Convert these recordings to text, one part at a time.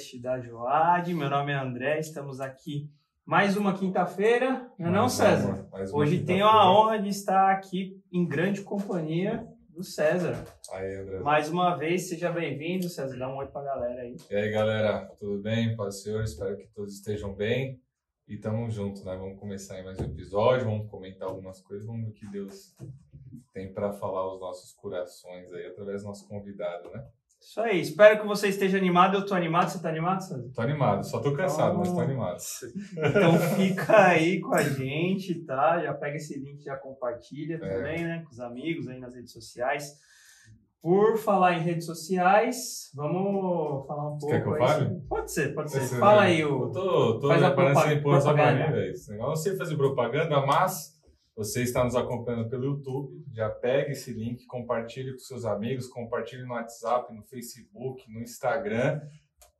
podcast da Joad. Meu nome é André, estamos aqui mais uma quinta-feira, não é não, César? uma- Hoje tenho a honra de estar aqui em grande companhia do César. Aí, André. Mais uma vez, seja bem-vindo, César. Dá um oi pra galera aí. E aí, galera, tudo bem? Paz do Senhor, espero que todos estejam bem. E tamo junto, né? Vamos começar mais um episódio, vamos comentar algumas coisas, vamos ver o que Deus tem para falar aos nossos corações aí, através do nosso convidado, né? Isso aí, espero que você esteja animado. Eu tô animado, você tá animado, César? Tô animado, só tô cansado, mas tô Oh. animado. Então fica aí com a gente, tá? Já pega esse link, já compartilha É. também, né? Com os amigos aí nas redes sociais. Por falar em redes sociais, vamos falar um pouco. quer que eu fale? Pode ser, pode ser. Esse- Fala aí Eu o. tô, tô Faz a essa propaganda. velho. Esse negócio, Eu não sei fazer propaganda, mas você está nos acompanhando pelo YouTube, já pega esse link, compartilhe com seus amigos, compartilhe no WhatsApp, no Facebook, no Instagram.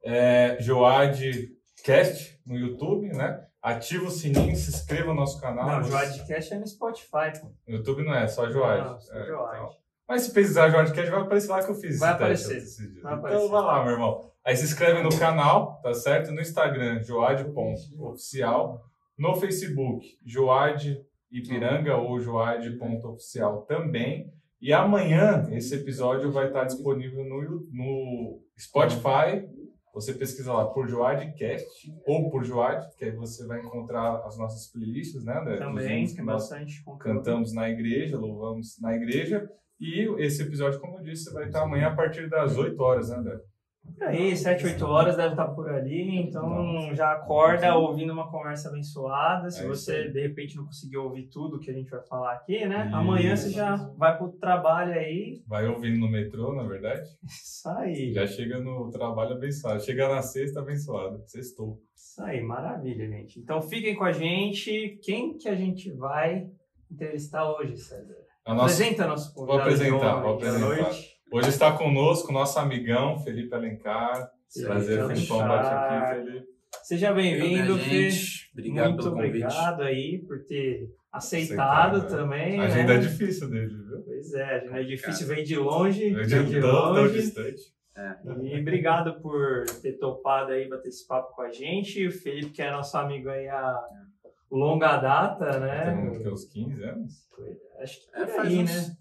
É, Joadcast no YouTube, né? Ativa o sininho, se inscreva no nosso canal. Não, Você- Joadcast é no Spotify, pô. No YouTube não é, só Joad. Não, só É, Joad. então. Mas se pesquisar Joadcast, vai aparecer lá que eu fiz Vai teste aparecer, esses dias. vai então aparecer. vai lá, meu irmão. Aí se inscreve no canal, tá certo? No Instagram, joad.oficial. No Facebook, Joad Ipiranga ou joad.oficial também. E amanhã esse episódio vai estar disponível no, no Spotify. Você pesquisa lá por Joadcast ou por Joad, que aí você vai encontrar as nossas playlists, né, André? Também, que bastante cantamos na igreja, louvamos na igreja. E esse episódio, como eu disse, vai estar amanhã a partir das 8 horas, né, André? Por aí, 7, 8 horas deve estar por ali, então já acorda ouvindo uma conversa abençoada. Se É você de repente não conseguiu ouvir tudo que a gente vai falar aqui, né? Isso. Amanhã você já vai pro trabalho aí. Vai ouvindo no metrô, na verdade. Isso aí. Já chega no trabalho abençoado. Chega na sexta abençoado. Sextou. Isso aí, maravilha, gente. Então fiquem com a gente. Quem que a gente vai entrevistar hoje, César? A nossa... Apresenta nosso convidado. Vou apresentar, vou apresentar. Hoje está conosco nosso amigão Felipe Alencar. Felipe Prazer, Felipão, bate aqui, Felipe. Seja bem-vindo, Fê. gente, Obrigado Muito pelo convite. obrigado aí por ter aceitado, Aceitado, né? também. A agenda né? é difícil dele, viu? Pois é, a agenda é difícil, vem de longe, É vem de de tão, tão longe. distante. E obrigado por ter topado aí bater esse papo com a gente. O Felipe, que é nosso amigo aí há longa data, né? Tem que, uns 15 anos. Acho que É, faz aí, uns, né?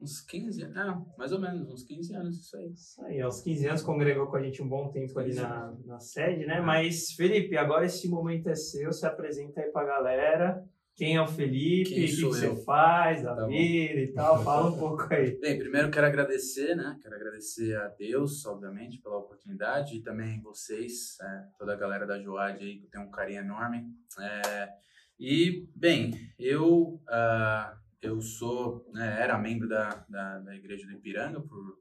Uns 15 anos, é, mais ou menos, uns 15 anos, isso aí. Isso aí, aos 15 anos congregou com a gente um bom tempo ali na, na sede, né? Mas, Felipe, agora esse momento é seu, se apresenta aí pra galera. Quem é o Felipe, o que, você faz, da Tá bom. vida e tal. Fala um pouco aí. Bem, primeiro quero agradecer, né? Quero agradecer a Deus, obviamente, pela oportunidade e também vocês, é, toda a galera da Joad aí, que eu tenho um carinho enorme. É, e, bem, eu, ah, eu sou, né, era membro da, da, da Igreja do Ipiranga por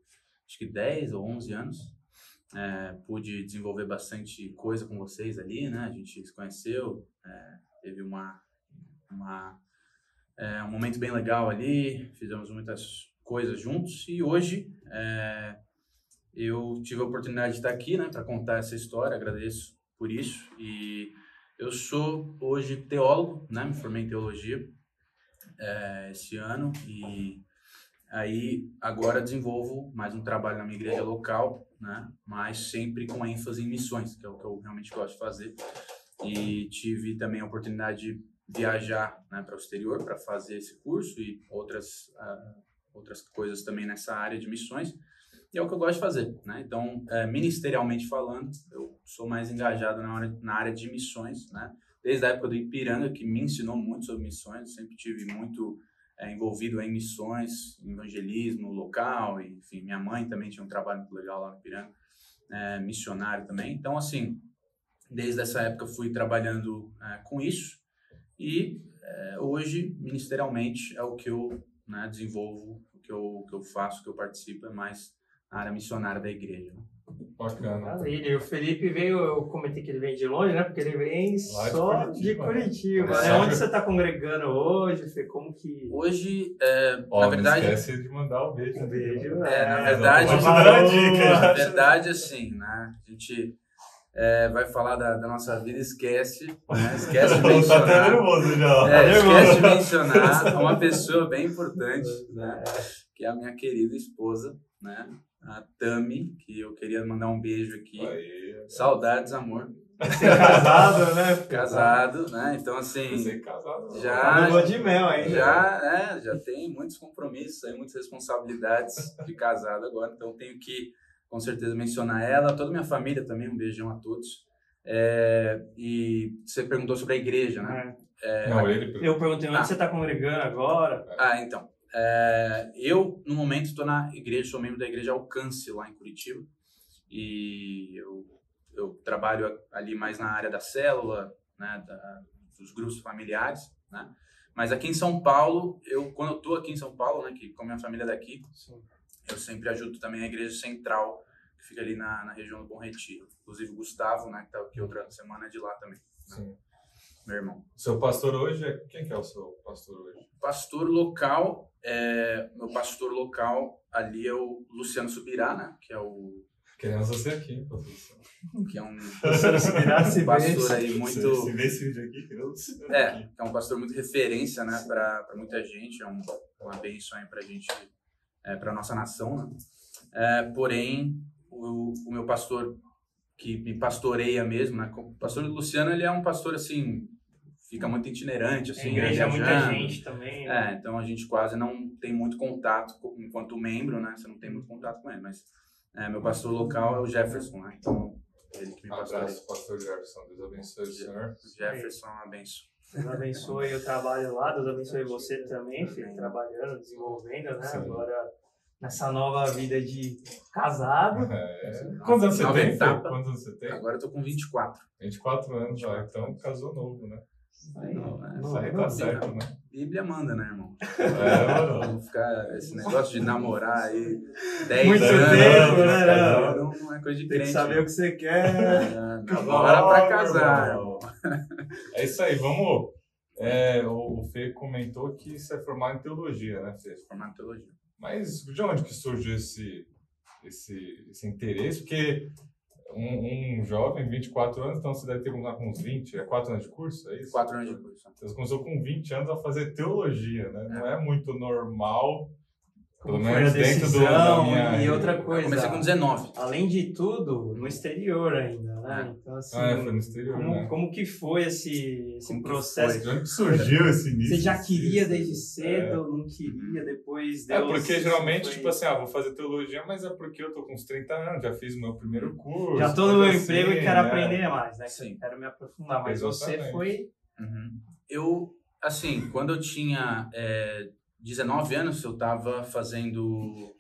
acho que 10 ou 11 anos. É, pude desenvolver bastante coisa com vocês ali, né? A gente se conheceu, é, teve uma, uma é, um momento bem legal ali, fizemos muitas coisas juntos e hoje é, eu tive a oportunidade de estar aqui, né, para contar essa história. Agradeço por isso e eu sou hoje teólogo, né? Me formei em teologia é, esse ano e aí agora desenvolvo mais um trabalho na minha igreja local, né? Mas sempre com ênfase em missões, que é o que eu realmente gosto de fazer. E tive também a oportunidade de viajar né, para o exterior para fazer esse curso e outras ah, outras coisas também nessa área de missões. E é o que eu gosto de fazer, né? Então, é, ministerialmente falando, eu sou mais engajado na área, na área de missões, né? Desde a época do Ipiranga, que me ensinou muito sobre missões, sempre tive muito é, envolvido em missões, evangelismo local, enfim, minha mãe também tinha um trabalho muito legal lá no Ipiranga, é, missionário também. Então, assim, desde essa época fui trabalhando é, com isso e é, hoje, ministerialmente, é o que eu né, desenvolvo, o que eu, que eu faço, o que eu participo, é mais na área missionária da igreja. né? Bacana. Maravilha. E o Felipe veio, eu comentei que ele vem de longe, né? Porque ele vem Lá de só Curitiba, de Curitiba. né? né? Onde você está congregando hoje, Fê? Como que. Hoje, é, Ó, na não verdade, esquece de mandar o beijo. Um beijo. É, na É, verdade- dica. na verdade, assim, né, a gente é, vai falar da, da nossa vida, esquece, né? esquece de Tá até mencionar. nervoso já. É, esquece de mencionar uma pessoa bem importante, né? Que é a minha querida esposa, né? A Tami, que eu queria mandar um beijo aqui. Aí, Saudades, amor. Ser casado, né? Casado, né? Então, assim, você casado. Já- Tá de mel ainda. já, é, já tem muitos compromissos, aí, muitas responsabilidades de casado agora. Então, tenho que, com certeza, mencionar ela, toda a minha família também. Um beijão a todos. É, e você perguntou sobre a igreja, né? É. Não, ele. Eu perguntei onde Ah. você está congregando agora. Ah, então. É, eu, no momento, estou na igreja, sou membro da igreja Alcance, lá em Curitiba. E eu, eu trabalho ali mais na área da célula, né, da- dos grupos familiares, né? Mas aqui em São Paulo, eu quando eu tô aqui em São Paulo, né, que com a minha família é daqui, eu sempre ajudo também a igreja central, que fica ali na, na região do Bom Retiro. Inclusive o Gustavo, né, que tá aqui outra semana é de lá também, Sim. Meu irmão. Seu pastor hoje é. Quem que é o seu pastor hoje? pastor local, é, meu pastor local ali é o Luciano Subirá, né? Que é o Queremos você aqui, pastor. que é um Luciano Subirá, se pastor vê. aí muito Se vê esse vídeo aqui, queremos é, é um pastor muito referência, né? Para muita gente, é um, uma bênção aí para gente, é, para nossa nação, né? É, porém, o, o meu pastor que me pastoreia mesmo, né? O pastor Luciano ele é um pastor assim fica muito itinerante, A assim, igreja é né, muita viajando. gente também. né? É, então a gente quase não tem muito contato com- enquanto membro, né? Você não tem muito contato com ele, mas é, meu pastor local é o Jefferson, né? Então ele que me Um pastoreia. abraço, pastor Jefferson. Deus abençoe o senhor. Jefferson é uma benção. Deus abençoe o trabalho lá, Deus abençoe você também, filho, trabalhando, desenvolvendo, né? Sim. Agora, nessa nova vida de casado. É. Quantos anos você tem. Quantos anos você tem? Agora eu tô com 24. 24 anos já, então casou novo, né? Aí, não, né? Isso aí não, tá certo, né? Bíblia manda, né, irmão? É, ficar esse negócio de namorar aí 10 Muito anos. tempo, não, né? não. Não, Não é coisa de Tem que crente. saber o que você quer. É, não, pra casar, irmão. É isso aí, vamos. É, o o Fê comentou que você é formado em teologia, né, Fê? Formado em teologia. Mas de onde que surgiu esse, esse, esse interesse? Porque um, um jovem, 24 anos, então você deve ter começado com uns 20, é 4 anos de curso, é isso? 4 anos de curso. Você começou com 20 anos a fazer teologia, né? Não é muito normal, pelo Como a menos dentro do, da minha... e outra Eu coisa. comecei com 19. Além de tudo, no exterior ainda, né? É. Então, assim, Ah, é, foi no exterior, como, né? como que foi esse, esse Como processo? De onde que surgiu esse início? Você já queria desde É. cedo, não queria, depois É Deus... porque geralmente, foi- tipo assim, ah, vou fazer teologia, mas é porque eu tô com uns 30 anos, já fiz o meu primeiro curso. Já tô no meu coisa emprego assim, e quero né? aprender mais, né? Sim. Quero me aprofundar. Mas você Exatamente. foi... Uhum. Eu, assim, quando eu tinha é, 19 anos, eu estava fazendo,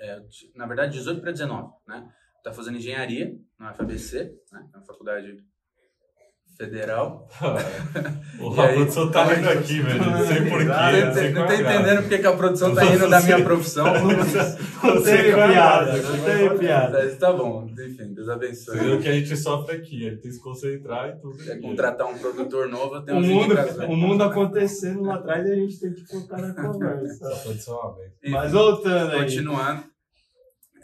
é, na verdade, 18 para 19, né? Estava fazendo engenharia na FABC, né? Na Faculdade Federal. o produção tá rindo aqui, velho. Não sei porquê. Não Não sei tá qual é entendendo porque que a produção tá rindo da minha profissão. Não teve piada, não teve piada. Mas tá bom, enfim, Deus abençoe. Você viu o que a gente sofre aqui, ele tem que se concentrar e tudo. Quer contratar um produtor novo, O umas mundo, o mundo acontecendo lá atrás e a gente tem que focar na conversa. É. Mas voltando aí. Continuando,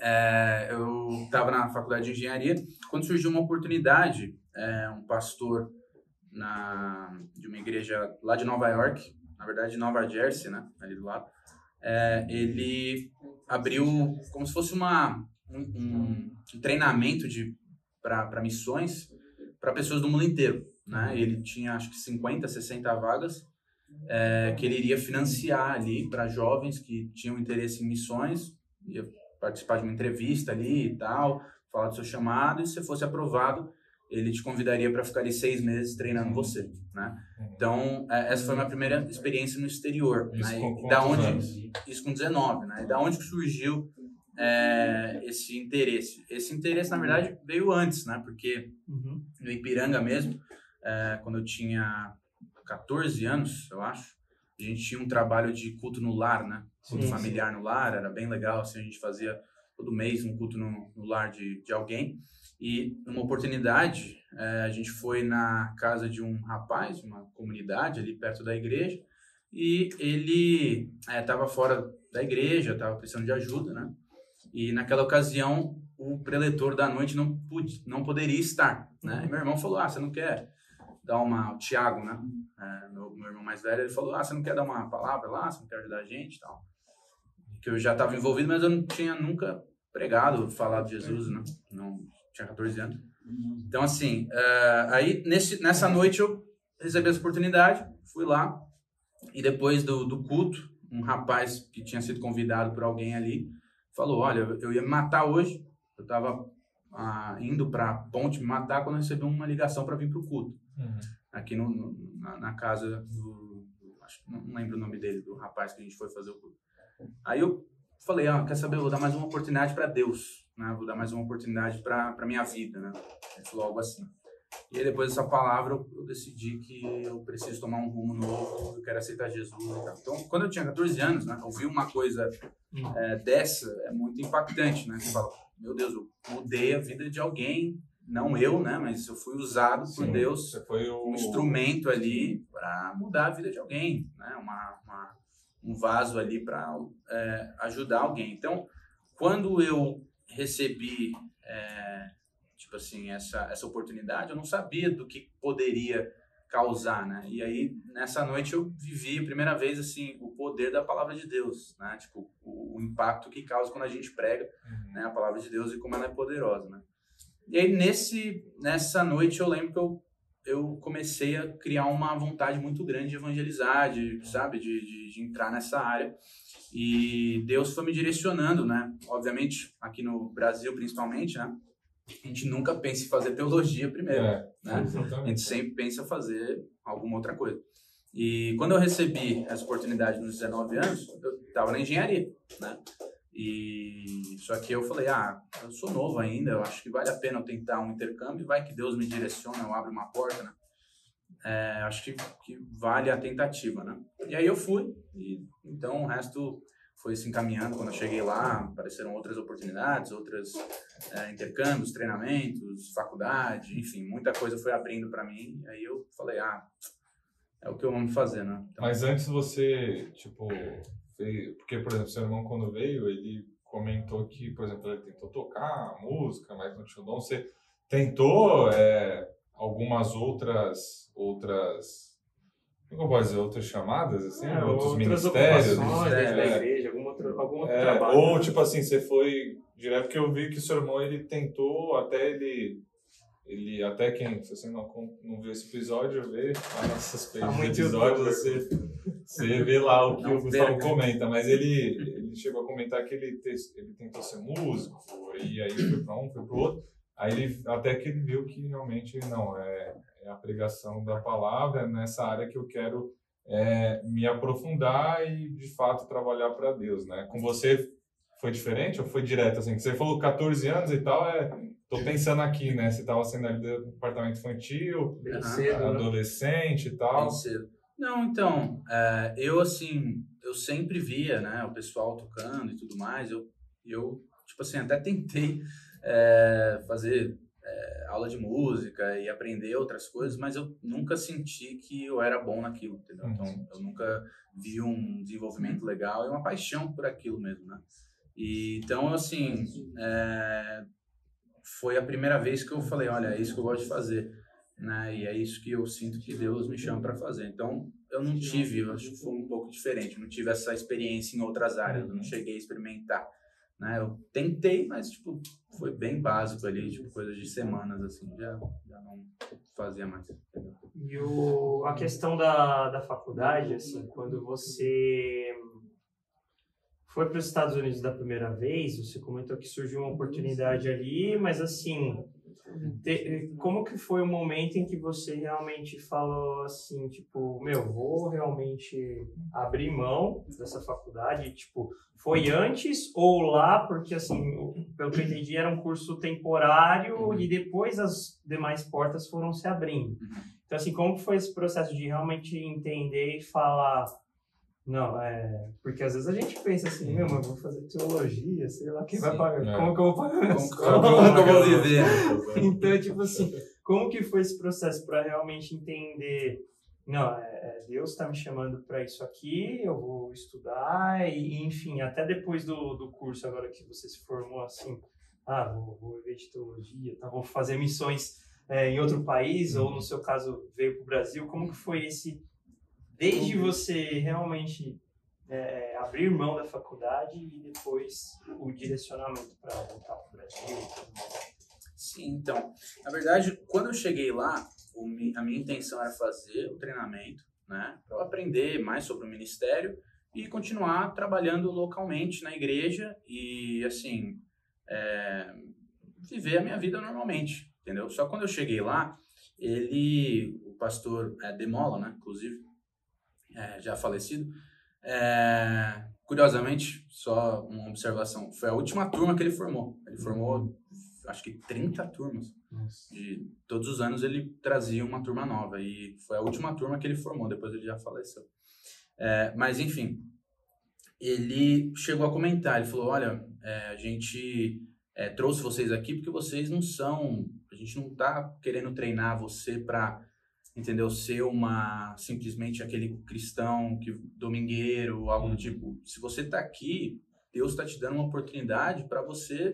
é, eu estava na faculdade de engenharia quando surgiu uma oportunidade, é, um pastor na, de uma igreja lá de Nova York, na verdade de Nova Jersey, né, ali do lado, é, ele abriu como se fosse uma, um, um- treinamento de para missões para pessoas do mundo inteiro. Né? Ele tinha acho que 50, 60 vagas é, que ele iria financiar ali para jovens que tinham interesse em missões, ia participar de uma entrevista ali e tal, falar do seu chamado, e se você fosse aprovado, ele te convidaria para ficar ali seis meses treinando você, né? Então, é, essa foi a minha primeira experiência no exterior, Isso né? com da onde anos? isso com 19, né? E da onde que surgiu é, esse interesse? Esse interesse, na verdade, veio antes, né? Porque Uhum. no Ipiranga mesmo, é, quando eu tinha 14 anos, eu acho, a gente tinha um trabalho de culto no lar, né? Culto Sim, familiar no lar, era bem legal, assim, a gente fazia todo mês um culto no, no lar de, de alguém. E numa oportunidade, é, a gente foi na casa de um rapaz, uma comunidade ali perto da igreja, e ele estava fora da igreja, estava precisando de ajuda, né? E naquela ocasião, o preletor da noite não, pude, não poderia estar, né? E meu irmão falou, ah, você não quer dar uma... O Tiago, né? É, meu, meu irmão mais velho, ele falou, ah, você não quer dar uma palavra lá? Você não quer ajudar a gente e tal? Que eu já estava envolvido, mas eu não tinha nunca pregado, falado de Jesus, né? Não, tinha 14 anos. Então, assim, uh, aí nesse, nessa noite eu recebi essa oportunidade, fui lá, e depois do, do culto, um rapaz que tinha sido convidado por alguém ali falou: Olha, eu ia me matar hoje, eu estava ah, indo para a ponte me matar quando eu recebi uma ligação para vir para o culto, uhum. aqui no, no na, na, casa do. Acho, não lembro o nome dele, do rapaz que a gente foi fazer o culto. Aí eu falei: ah, Quer saber? Eu vou dar mais uma oportunidade para Deus, né? vou dar mais uma oportunidade para a minha vida. Né? Ele falou algo assim. E aí, depois dessa palavra, eu, decidi que eu preciso tomar um rumo novo, eu quero aceitar Jesus. Então, quando eu tinha 14 anos, né, ouvir uma coisa é, dessa é muito impactante, né? Você fala, meu Deus, eu mudei a vida de alguém, não eu, né? Mas eu fui usado Sim, por Deus como um instrumento ali para mudar a vida de alguém, né? Uma, uma um vaso ali para é, ajudar alguém. Então, quando eu recebi é, tipo assim, essa, essa oportunidade, eu não sabia do que poderia causar, né? E aí, nessa noite, eu vivi a primeira vez, assim, o poder da palavra de Deus, né? Tipo, o, o impacto que causa quando a gente prega uhum. né, a palavra de Deus e como ela é poderosa, né? E aí, nesse, nessa noite, eu lembro que eu, eu comecei a criar uma vontade muito grande de evangelizar, de, sabe, de, de, de entrar nessa área. E Deus foi me direcionando, né? Obviamente, aqui no Brasil, principalmente, né? a gente nunca pensa em fazer teologia primeiro, é, né? A gente sempre pensa em fazer alguma outra coisa. E quando eu recebi essa oportunidade nos 19 anos, eu estava na engenharia, né? E só que eu falei, ah, eu sou novo ainda, eu acho que vale a pena eu tentar um intercâmbio, vai que Deus me direciona, eu abro uma porta, né? É, acho que, que vale a tentativa, né? E aí eu fui, e então o resto foi se encaminhando. Quando eu cheguei lá, apareceram outras oportunidades, outros é, intercâmbios, treinamentos, faculdade, enfim, muita coisa foi abrindo para mim. Aí eu falei, ah, é o que eu amo fazer, né? Então, Mas antes você, tipo, porque, por exemplo, seu irmão quando veio, ele comentou que, por exemplo, ele tentou tocar música, mas não tinha dom. Você tentou é, algumas outras outras como posso dizer, outras chamadas, assim, é, outros ministérios. Dentro é, da igreja, algum outro, algum outro é, trabalho. Ou, tipo assim, você foi direto, porque eu vi que o seu irmão, ele tentou, até ele, ele até quem, se você não, não viu esse episódio, vê lá nessas pages tá episódios, você, você vê lá o que não o Gustavo comenta, mas ele, ele chegou a comentar que ele, te, ele tentou ser músico, e aí foi para um, foi para outro, aí ele, até que ele viu que realmente, não, é é a pregação da palavra, nessa área que eu quero é, me aprofundar e, de fato, trabalhar para Deus, né? Com você foi diferente ou foi direto, assim? Você falou 14 anos e tal, é... Tô pensando aqui, né? Você estava sendo ali do departamento infantil, cedo, né? adolescente né? e tal. Bem cedo. Não, então, é, eu, assim, eu sempre via, né? O pessoal tocando e tudo mais. Eu, eu tipo assim, até tentei é, fazer é, aula de música e aprender outras coisas, mas eu nunca senti que eu era bom naquilo, entendeu? Uhum. Então, eu nunca vi um desenvolvimento legal e uma paixão por aquilo mesmo, né? E, então, assim, é, foi a primeira vez que eu falei, olha, é isso que eu gosto de fazer, né? E é isso que eu sinto que Deus me chama para fazer. Então, eu não tive, eu acho que foi um pouco diferente, não tive essa experiência em outras áreas, eu não uhum. cheguei a experimentar né? Eu tentei, mas tipo, foi bem básico ali, tipo, coisas de semanas, assim, já, já não fazia mais. E o, a questão da, da faculdade, assim, quando você foi para os Estados Unidos da primeira vez, você comentou que surgiu uma oportunidade ali, mas assim, como que foi o momento em que você realmente falou assim, tipo, meu, vou realmente abrir mão dessa faculdade, tipo, foi antes ou lá, porque assim, pelo que eu entendi, era um curso temporário uhum. e depois as demais portas foram se abrindo. Uhum. Então assim, como que foi esse processo de realmente entender e falar não, é. Porque às vezes a gente pensa assim, meu, mas vou fazer teologia, sei lá, quem Sim, vai pagar? É. Como que eu vou pagar minha escola? Como que eu vou viver? então, tipo assim, como que foi esse processo para realmente entender? Não, é, é Deus está me chamando para isso aqui, eu vou estudar, e enfim, até depois do, do curso, agora que você se formou assim, ah, vou, vou ver de teologia, tá, vou fazer missões é, em outro país, ou no seu caso veio para o Brasil, como que foi esse, desde você realmente é, abrir mão da faculdade e depois o direcionamento para voltar para o Brasil? Sim, então, na verdade, quando eu cheguei lá, a minha intenção era fazer o treinamento, né, para aprender mais sobre o ministério e continuar trabalhando localmente na igreja e, assim, é, viver a minha vida normalmente, entendeu? Só quando eu cheguei lá, ele, o pastor é, Demola, né, inclusive, é, já falecido, é, curiosamente, só uma observação, foi a última turma que ele formou. Ele formou, acho que 30 turmas. Nossa. E todos os anos ele trazia uma turma nova. E foi a última turma que ele formou, depois ele já faleceu. É, mas, enfim, ele chegou a comentar, ele falou, olha, é, a gente é, trouxe vocês aqui porque vocês não são, a gente não está querendo treinar você para entendeu? Ser uma simplesmente aquele cristão que domingueiro, algo do uhum. tipo. Se você está aqui, Deus está te dando uma oportunidade para você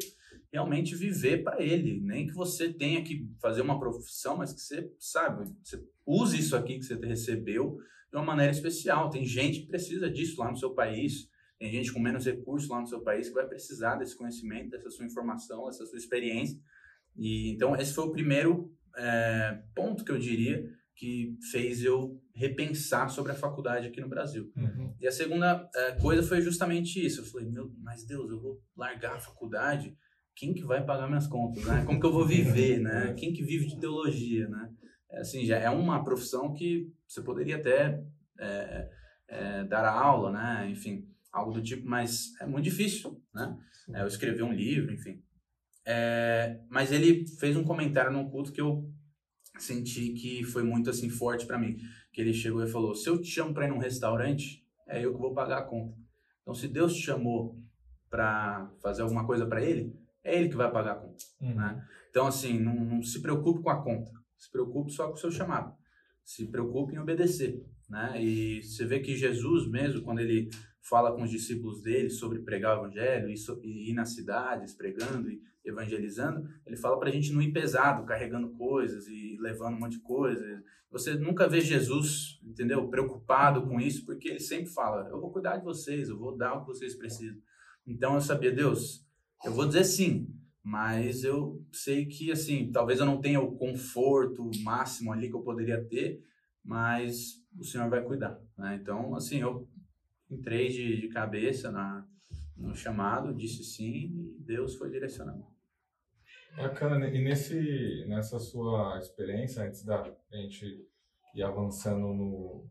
realmente viver para Ele, nem que você tenha que fazer uma profissão, mas que você sabe, você use isso aqui que você recebeu de uma maneira especial. Tem gente que precisa disso lá no seu país. Tem gente com menos recursos lá no seu país que vai precisar desse conhecimento, dessa sua informação, dessa sua experiência. E então esse foi o primeiro é, ponto que eu diria que fez eu repensar sobre a faculdade aqui no Brasil. Uhum. E a segunda é, coisa foi justamente isso. Eu falei, meu, mas Deus, eu vou largar a faculdade? Quem que vai pagar minhas contas, né? Como que eu vou viver, né? Quem que vive de teologia, né? É, assim, já é uma profissão que você poderia até é, é, dar aula, né? Enfim, algo do tipo, mas é muito difícil, né? É, eu escrevi um livro, enfim. É, mas ele fez um comentário num culto que eu senti que foi muito assim forte para mim. Que ele chegou e falou: se eu te chamo para ir num restaurante, é eu que vou pagar a conta. Então, se Deus te chamou para fazer alguma coisa para Ele, é Ele que vai pagar a conta. Uhum. Né? Então, assim, não, não, se preocupe com a conta. Se preocupe só com o seu chamado. Se preocupe em obedecer. Né? E você vê que Jesus mesmo, quando ele fala com os discípulos dele sobre pregar o evangelho e, e ir nas cidades pregando e evangelizando, ele fala para a gente não ir pesado, carregando coisas e levando um monte de coisa. Você nunca vê Jesus, entendeu, preocupado com isso, porque ele sempre fala: eu vou cuidar de vocês, eu vou dar o que vocês precisam. Então eu sabia, Deus, eu vou dizer sim, mas eu sei que assim, talvez eu não tenha o conforto máximo ali que eu poderia ter, mas o Senhor vai cuidar. Né? Então, assim, eu entrei de, de cabeça na, no chamado, disse sim e Deus foi direcionando. Bacana, e nesse, nessa sua experiência, antes da gente ir avançando no,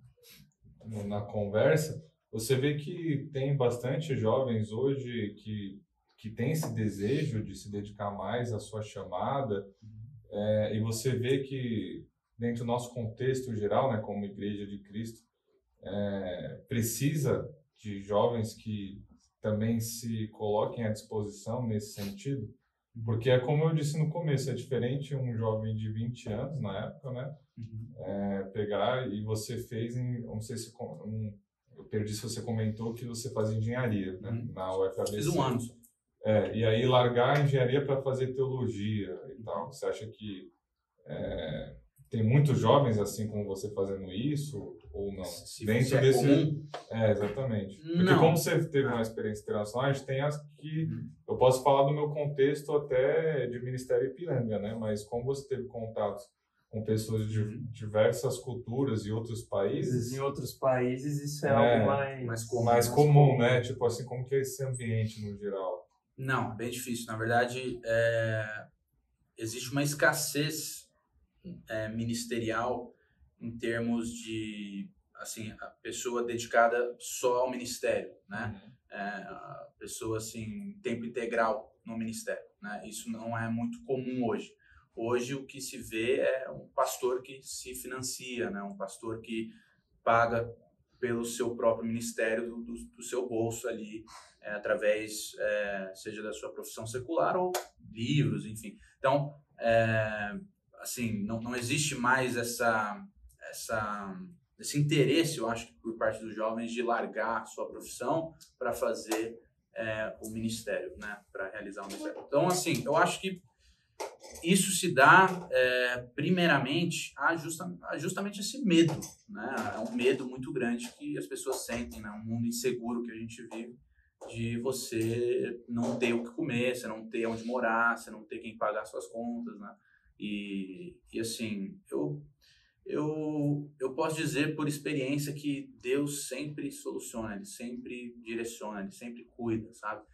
no, na conversa, você vê que tem bastante jovens hoje que, que tem esse desejo de se dedicar mais à sua chamada, é, e você vê que dentro do nosso contexto geral, né, como Igreja de Cristo, é, precisa de jovens que também se coloquem à disposição nesse sentido? Porque é como eu disse no começo, é diferente um jovem de 20 anos na época, né? Uhum. É, pegar e você fez em, não sei se um, eu perdi se você comentou que você fazia engenharia, né? Uhum. Na UFABC. Fiz um ano. É, e aí largar a engenharia para fazer teologia e tal. Você acha que é, tem muitos jovens assim como você fazendo isso ou não? Se Dentro desse comum? É, exatamente. Porque não. como você teve uma experiência internacional, a gente tem as que uhum. eu posso falar do meu contexto até de Ministério Ipiranga, né? Mas como você teve contatos com pessoas de uhum. diversas culturas e outros países. Em outros países isso é, é algo mais, mais comum, mais comum, comum, né? Tipo assim, como que é esse ambiente no geral? Não, bem difícil. Na verdade, é... existe uma escassez é, ministerial em termos de assim a pessoa dedicada só ao ministério, né? Uhum. É, a pessoa assim tempo integral no ministério, né? Isso não é muito comum hoje. Hoje o que se vê é um pastor que se financia, né? Um pastor que paga pelo seu próprio ministério do, do, do seu bolso ali, é, através é, seja da sua profissão secular ou livros, enfim. Então é, assim, não, não existe mais essa, essa, esse interesse, eu acho, por parte dos jovens de largar sua profissão para fazer é, o ministério, né? Para realizar o ministério. Então, assim, eu acho que isso se dá, é, primeiramente, a, justa, a, justamente esse medo, né? É um medo muito grande que as pessoas sentem, né? Um mundo inseguro que a gente vive, de você não ter o que comer, você não ter onde morar, você não ter quem pagar suas contas, né? E, e assim, eu, eu, eu posso dizer por experiência que Deus sempre soluciona, Ele sempre direciona, Ele sempre cuida, sabe?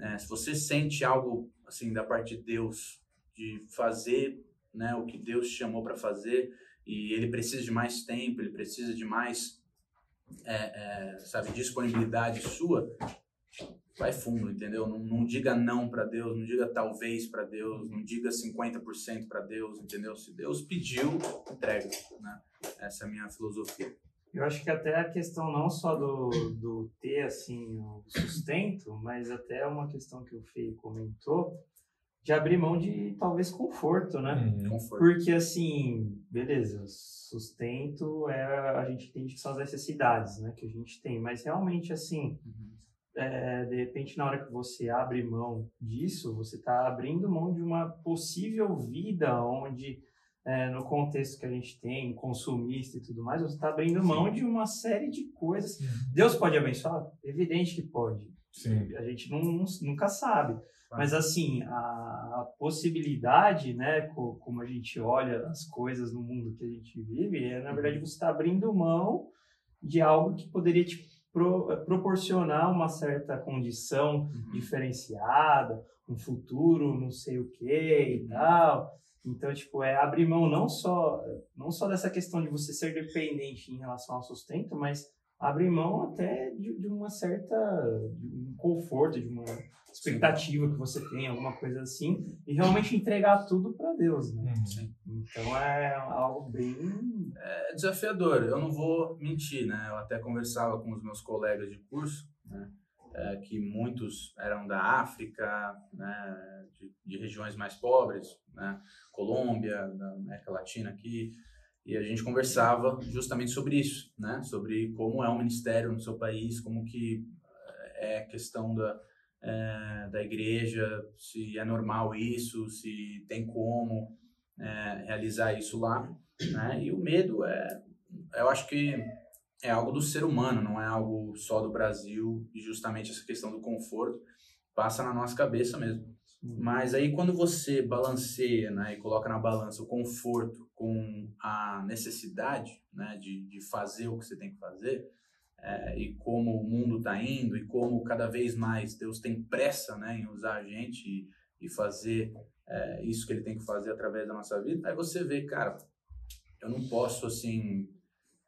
É, se você sente algo, assim, da parte de Deus, de fazer né, o que Deus chamou para fazer e ele precisa de mais tempo, ele precisa de mais é, é, sabe, disponibilidade sua, vai fundo, entendeu? Não, não diga não para Deus, não diga talvez para Deus, não diga 50% para Deus, entendeu? Se Deus pediu, entrega, né? Essa é a minha filosofia. Eu acho que até a questão não só do, do ter, assim, o sustento, mas até uma questão que o Fê comentou, de abrir mão de talvez conforto, né? Uhum. Conforto. Porque assim, beleza, sustento é a gente entende que são as necessidades, né, que a gente tem, mas realmente assim, uhum. É, de repente na hora que você abre mão disso, você está abrindo mão de uma possível vida onde é, no contexto que a gente tem, consumista e tudo mais, você está abrindo mão de uma série de coisas. Uhum. Deus pode abençoar? Evidente que pode. Sim. A gente não, nunca sabe. Mas assim, a, a, possibilidade, né, como a gente olha as coisas no mundo que a gente vive, é na verdade você está abrindo mão de algo que poderia te pro, proporcionar uma certa condição uhum. diferenciada, um futuro, não sei o que e uhum. tal. Então, tipo, é abrir mão não só não só dessa questão de você ser dependente em relação ao sustento, mas abrir mão até de, de uma certa de um conforto, de uma expectativa que você tem, alguma coisa assim, e realmente entregar tudo para Deus, né? Uhum. Então é algo bem é desafiador. Eu não vou mentir, né? Eu até conversava com os meus colegas de curso, né? É, que muitos eram da África, né? De, de, regiões mais pobres, né? Colômbia, da América Latina aqui, e a gente conversava justamente sobre isso, né? Sobre como é o ministério no seu país, como que é a questão da é, da igreja, se é normal isso, se tem como é, realizar isso lá. Né? E o medo é, eu acho que é algo do ser humano, não é algo só do Brasil, e justamente essa questão do conforto passa na nossa cabeça mesmo. Mas aí quando você balanceia né, e coloca na balança o conforto com a necessidade né, de, de fazer o que você tem que fazer, é, e como o mundo está indo e como cada vez mais Deus tem pressa né, em usar a gente e, e fazer é, isso que Ele tem que fazer através da nossa vida, aí você vê, cara, eu não posso assim,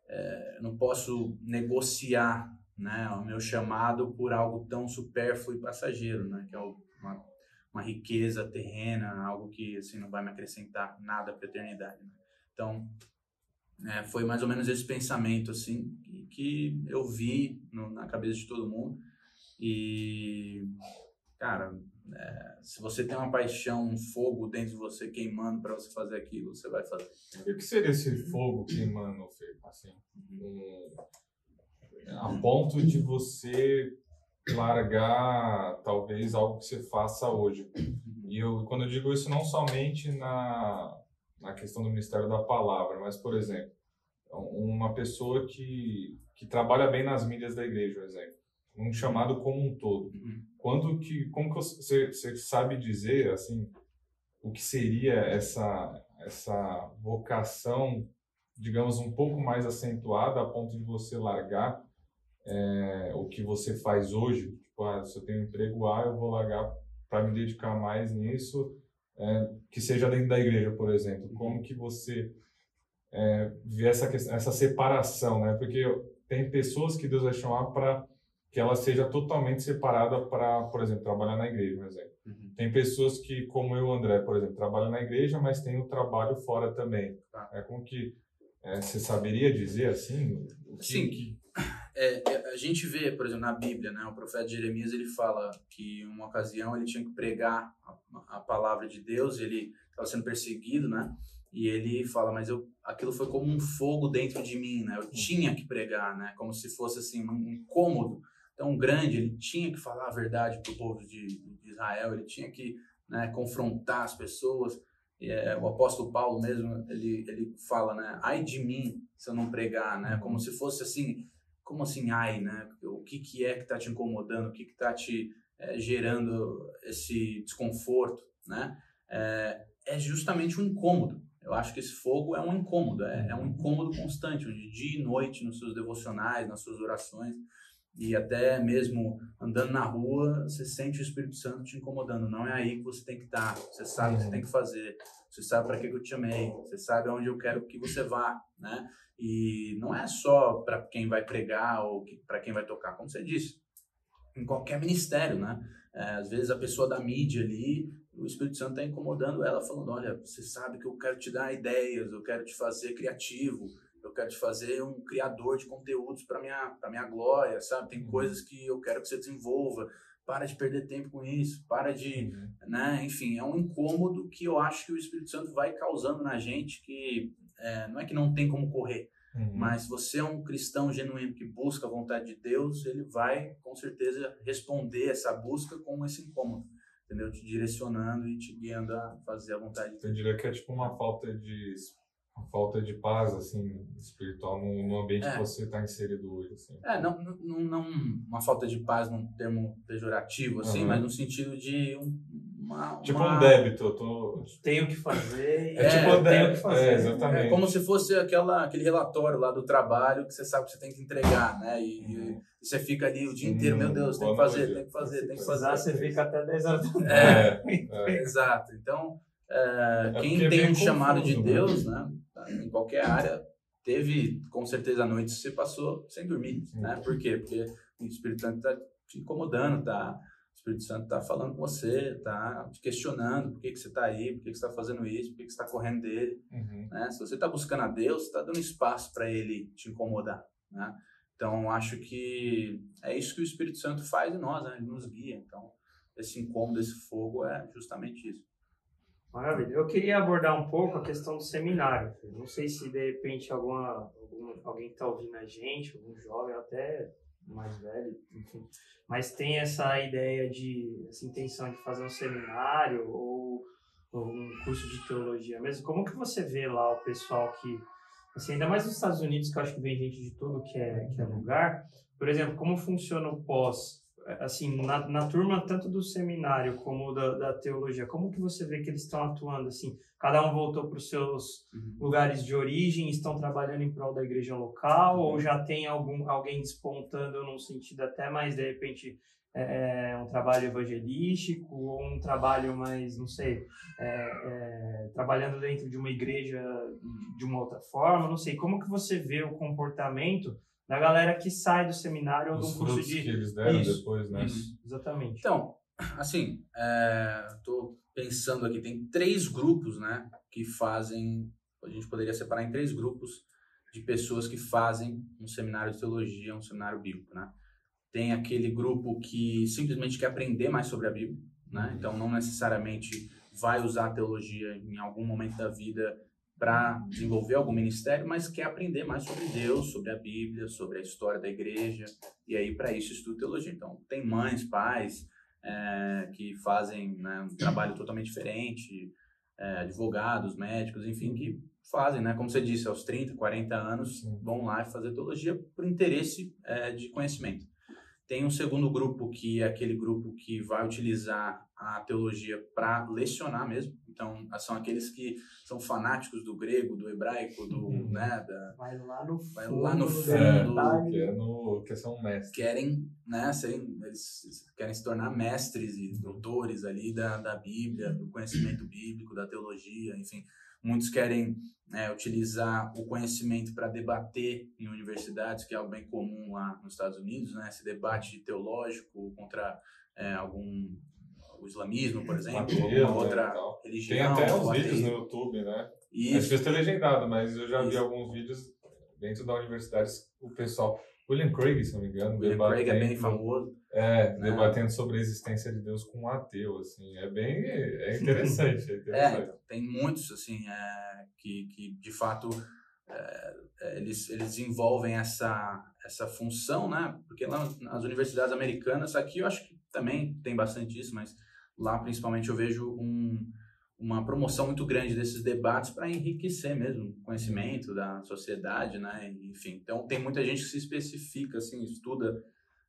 é, não posso negociar né, o meu chamado por algo tão supérfluo e passageiro, né, que é uma, uma riqueza terrena, algo que assim não vai me acrescentar nada para a eternidade. Né? Então, é, foi mais ou menos esse pensamento assim que eu vi no, na cabeça de todo mundo. E cara é, se você tem uma paixão um fogo dentro de você queimando para você fazer aquilo você vai fazer. E o que seria esse fogo queimando Fê? assim um, a ponto de você largar talvez algo que você faça hoje. E eu quando eu digo isso não somente na na questão do Ministério da Palavra, mas, por exemplo, uma pessoa que, que trabalha bem nas mídias da igreja, por exemplo, um chamado como um todo. Uhum. Quando que, como que você, você sabe dizer, assim, o que seria essa, essa vocação, digamos, um pouco mais acentuada a ponto de você largar é, o que você faz hoje? Tipo, ah, se eu tenho um emprego A, eu vou largar para me dedicar mais nisso é, que seja dentro da igreja, por exemplo? Como que você é, vê essa, essa separação, né? Porque tem pessoas que Deus vai chamar para que ela seja totalmente separada para, por exemplo, trabalhar na igreja, por exemplo. Uhum. Tem pessoas que, como eu, André, por exemplo, trabalham na igreja, mas tem o trabalho fora também. Tá. É como que é, você saberia dizer assim? Sim. Que... É, é, a gente vê, por exemplo, na Bíblia, né, o profeta Jeremias ele fala que em uma ocasião ele tinha que pregar a, a palavra de Deus, ele estava sendo perseguido, né? E ele fala, mas eu, aquilo foi como um fogo dentro de mim, né? Eu tinha que pregar, né? Como se fosse assim um incômodo tão grande, ele tinha que falar a verdade para o povo de, de, Israel, ele tinha que né, confrontar as pessoas. E, é, o apóstolo Paulo mesmo, ele, ele fala, né, ai de mim se eu não pregar, né, como se fosse assim, como assim ai, né, o que, que é que está te incomodando, o que está te é, gerando esse desconforto, né, é, é justamente um incômodo. Eu acho que esse fogo é um incômodo, é, é um incômodo constante, onde dia e noite, nos seus devocionais, nas suas orações, e até mesmo andando na rua, você sente o Espírito Santo te incomodando. Não é aí que você tem que estar. Você sabe o que você tem que fazer. Você sabe para que eu te amei. Você sabe aonde eu quero que você vá, né? E não é só para quem vai pregar ou para quem vai tocar, como você disse. Em qualquer ministério, né? É, às vezes a pessoa da mídia ali, o Espírito Santo está incomodando ela, falando: Olha, você sabe que eu quero te dar ideias, eu quero te fazer criativo, eu quero te fazer um criador de conteúdos para minha para minha glória, sabe? Tem uhum. coisas que eu quero que você desenvolva. Para de perder tempo com isso, para de, uhum. né? Enfim, é um incômodo que eu acho que o Espírito Santo vai causando na gente que é, não é que não tem como correr, uhum. mas se você é um cristão genuíno que busca a vontade de Deus, ele vai com certeza responder essa busca com esse incômodo entendeu? Te direcionando e te guiando a fazer a vontade de Deus. Eu diria que é tipo uma falta de uma falta de paz assim espiritual no, no ambiente é. que você está inserido hoje assim. é não, não não uma falta de paz num termo pejorativo assim uhum. mas no sentido de um, uma, tipo uma... um débito eu tô tenho que fazer é, tipo um tenho que fazer é, exatamente é como se fosse aquela aquele relatório lá do trabalho que você sabe que você tem que entregar né e, uhum. e você fica ali o dia inteiro meu Deus tem que fazer tem que fazer tem que fazer você fica até 10 horas da é, é, exato então é, quem tem um chamado de Deus, né? Em qualquer área, teve com certeza noites que você passou sem dormir, né? Por quê? Porque o Espírito Santo está te incomodando, tá? O Espírito Santo está falando com você, tá te questionando por que, que você está aí, por que, que você está fazendo isso, por que, que você está correndo dele. Uhum. Né? Se você está buscando a Deus, está dando espaço para ele te incomodar. Né? Então, acho que é isso que o Espírito Santo faz em nós, né? ele nos guia. Então, esse incômodo, esse fogo é justamente isso. Maravilha. Eu queria abordar um pouco a questão do seminário. Não sei se de repente alguma, algum, alguém está ouvindo a gente, algum jovem, até mais velho, enfim, mas tem essa ideia de, essa intenção de fazer um seminário ou, ou um curso de teologia mesmo. Como que você vê lá o pessoal que, assim, ainda mais nos Estados Unidos, que eu acho que vem gente de tudo que é, que é lugar, por exemplo, como funciona o pós assim, na, na, turma tanto do seminário como da, da, teologia, como que você vê que eles estão atuando assim? Cada um voltou para os seus uhum. lugares de origem, estão trabalhando em prol da igreja local, uhum. ou já tem algum alguém despontando num sentido até mais de repente é, é, um trabalho evangelístico ou um trabalho mais, não sei, é, é, trabalhando dentro de uma igreja de uma outra forma, não sei. Como que você vê o comportamento da galera que sai do seminário ou do curso de que eles deram isso, depois, né? Isso, exatamente. Então, assim, estou é, pensando aqui, tem três grupos, né, que fazem, a gente poderia separar em três grupos de pessoas que fazem um seminário de teologia, um seminário bíblico, né? Tem aquele grupo que simplesmente quer aprender mais sobre a Bíblia, né? Uhum. Então não necessariamente vai usar a teologia em algum momento da vida para desenvolver algum ministério, mas quer aprender mais sobre Deus, sobre a Bíblia, sobre a história da igreja, e aí para isso estuda teologia. Então, tem mães, pais é, que fazem né, um trabalho totalmente diferente, é, advogados, médicos, enfim, que fazem, né, como você disse, aos 30, 40 anos, vão lá fazer teologia por interesse é, de conhecimento. Tem um segundo grupo que é aquele grupo que vai utilizar a teologia para lecionar mesmo. Então, são aqueles que são fanáticos do grego, do hebraico, do, uhum. né, da, vai lá no vai lá no fundo, é, que, é no, que são mestres. Querem, né, serem, eles querem se tornar mestres e doutores ali da, da Bíblia, do conhecimento bíblico, da teologia, enfim. Muitos querem é, utilizar o conhecimento para debater em universidades, que é algo bem comum lá nos Estados Unidos, né? Esse debate teológico contra é, algum o islamismo, por exemplo, alguma né, outra religião. Tem até uns vídeos no YouTube, né? Isso. Às vezes tem legendado, mas eu já Isso. vi alguns vídeos dentro da universidade, o pessoal William Craig, se não me engano. William Craig é bem famoso. É, né? debatendo sobre a existência de Deus com um ateu, assim. É bem... É interessante, é interessante. É, tem muitos, assim, é, que, que de fato é, eles, eles desenvolvem essa, essa função, né? Porque lá nas universidades americanas, aqui eu acho que também tem bastante isso, mas lá principalmente eu vejo um, uma promoção muito grande desses debates para enriquecer mesmo o conhecimento da sociedade, né? Enfim, então tem muita gente que se especifica, assim, estuda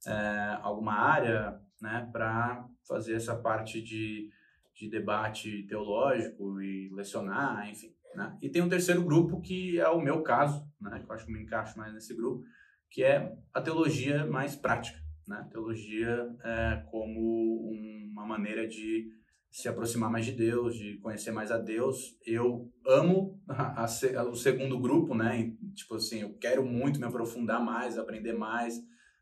é, alguma área, né, para fazer essa parte de, de debate teológico e lecionar, enfim. Né? E tem um terceiro grupo que é o meu caso, né, que eu acho que me encaixo mais nesse grupo, que é a teologia mais prática, né? Teologia é, como uma maneira de se aproximar mais de Deus, de conhecer mais a Deus. Eu amo a, a, o segundo grupo, né? Tipo assim, eu quero muito me aprofundar mais, aprender mais,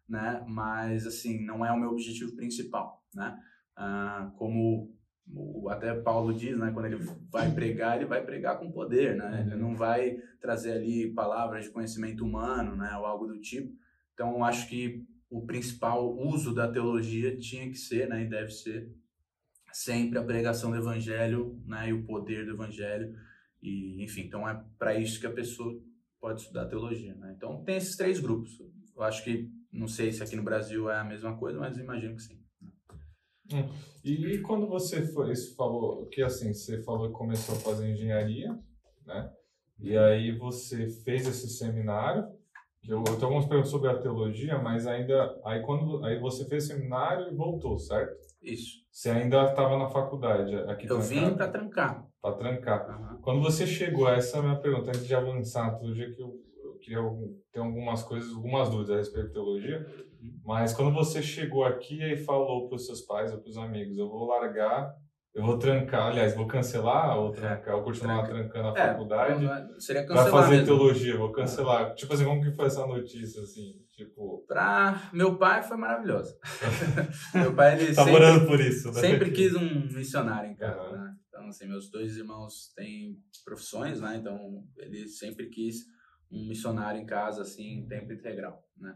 né? Mas assim, não é o meu objetivo principal, né? Ah, como o, até Paulo diz, né? Quando ele vai pregar, ele vai pregar com poder, né? Ele não vai trazer ali palavras de conhecimento humano, né? Ou algo do tipo. Então, eu acho que o principal uso da teologia tinha que ser, né? E deve ser sempre a pregação do evangelho, né, e o poder do evangelho. E, enfim, então é para isso que a pessoa pode estudar teologia, né? Então tem esses três grupos. Eu acho que não sei se aqui no Brasil é a mesma coisa, mas imagino que sim. Hum. E, quando você foi, falou que assim, você falou que começou a fazer engenharia, né? E aí você fez esse seminário. Eu, eu tenho algumas perguntas sobre a teologia, mas ainda aí quando aí você fez seminário e voltou, certo? Isso. Você ainda estava na faculdade aqui Eu vim para trancar. Para trancar. Uhum. Quando você chegou, essa é a minha pergunta, antes de avançar na teologia, que eu, eu queria ter algumas coisas, algumas dúvidas a respeito da teologia, uhum. mas quando você chegou aqui e falou para os seus pais ou para os amigos, eu vou largar eu vou trancar, aliás, vou cancelar ou trancar, ou continuar Tranca. trancando a é, faculdade. Seria cancelar. Pra fazer mesmo. teologia, vou cancelar. Tipo assim, como que foi essa notícia, assim? Tipo. Pra meu pai foi maravilhoso. meu pai, ele. tá sempre, morando por isso, né? Sempre quis um missionário em casa, uhum. né? Então, assim, meus dois irmãos têm profissões, né? Então, ele sempre quis um missionário em casa, assim, em tempo integral, né?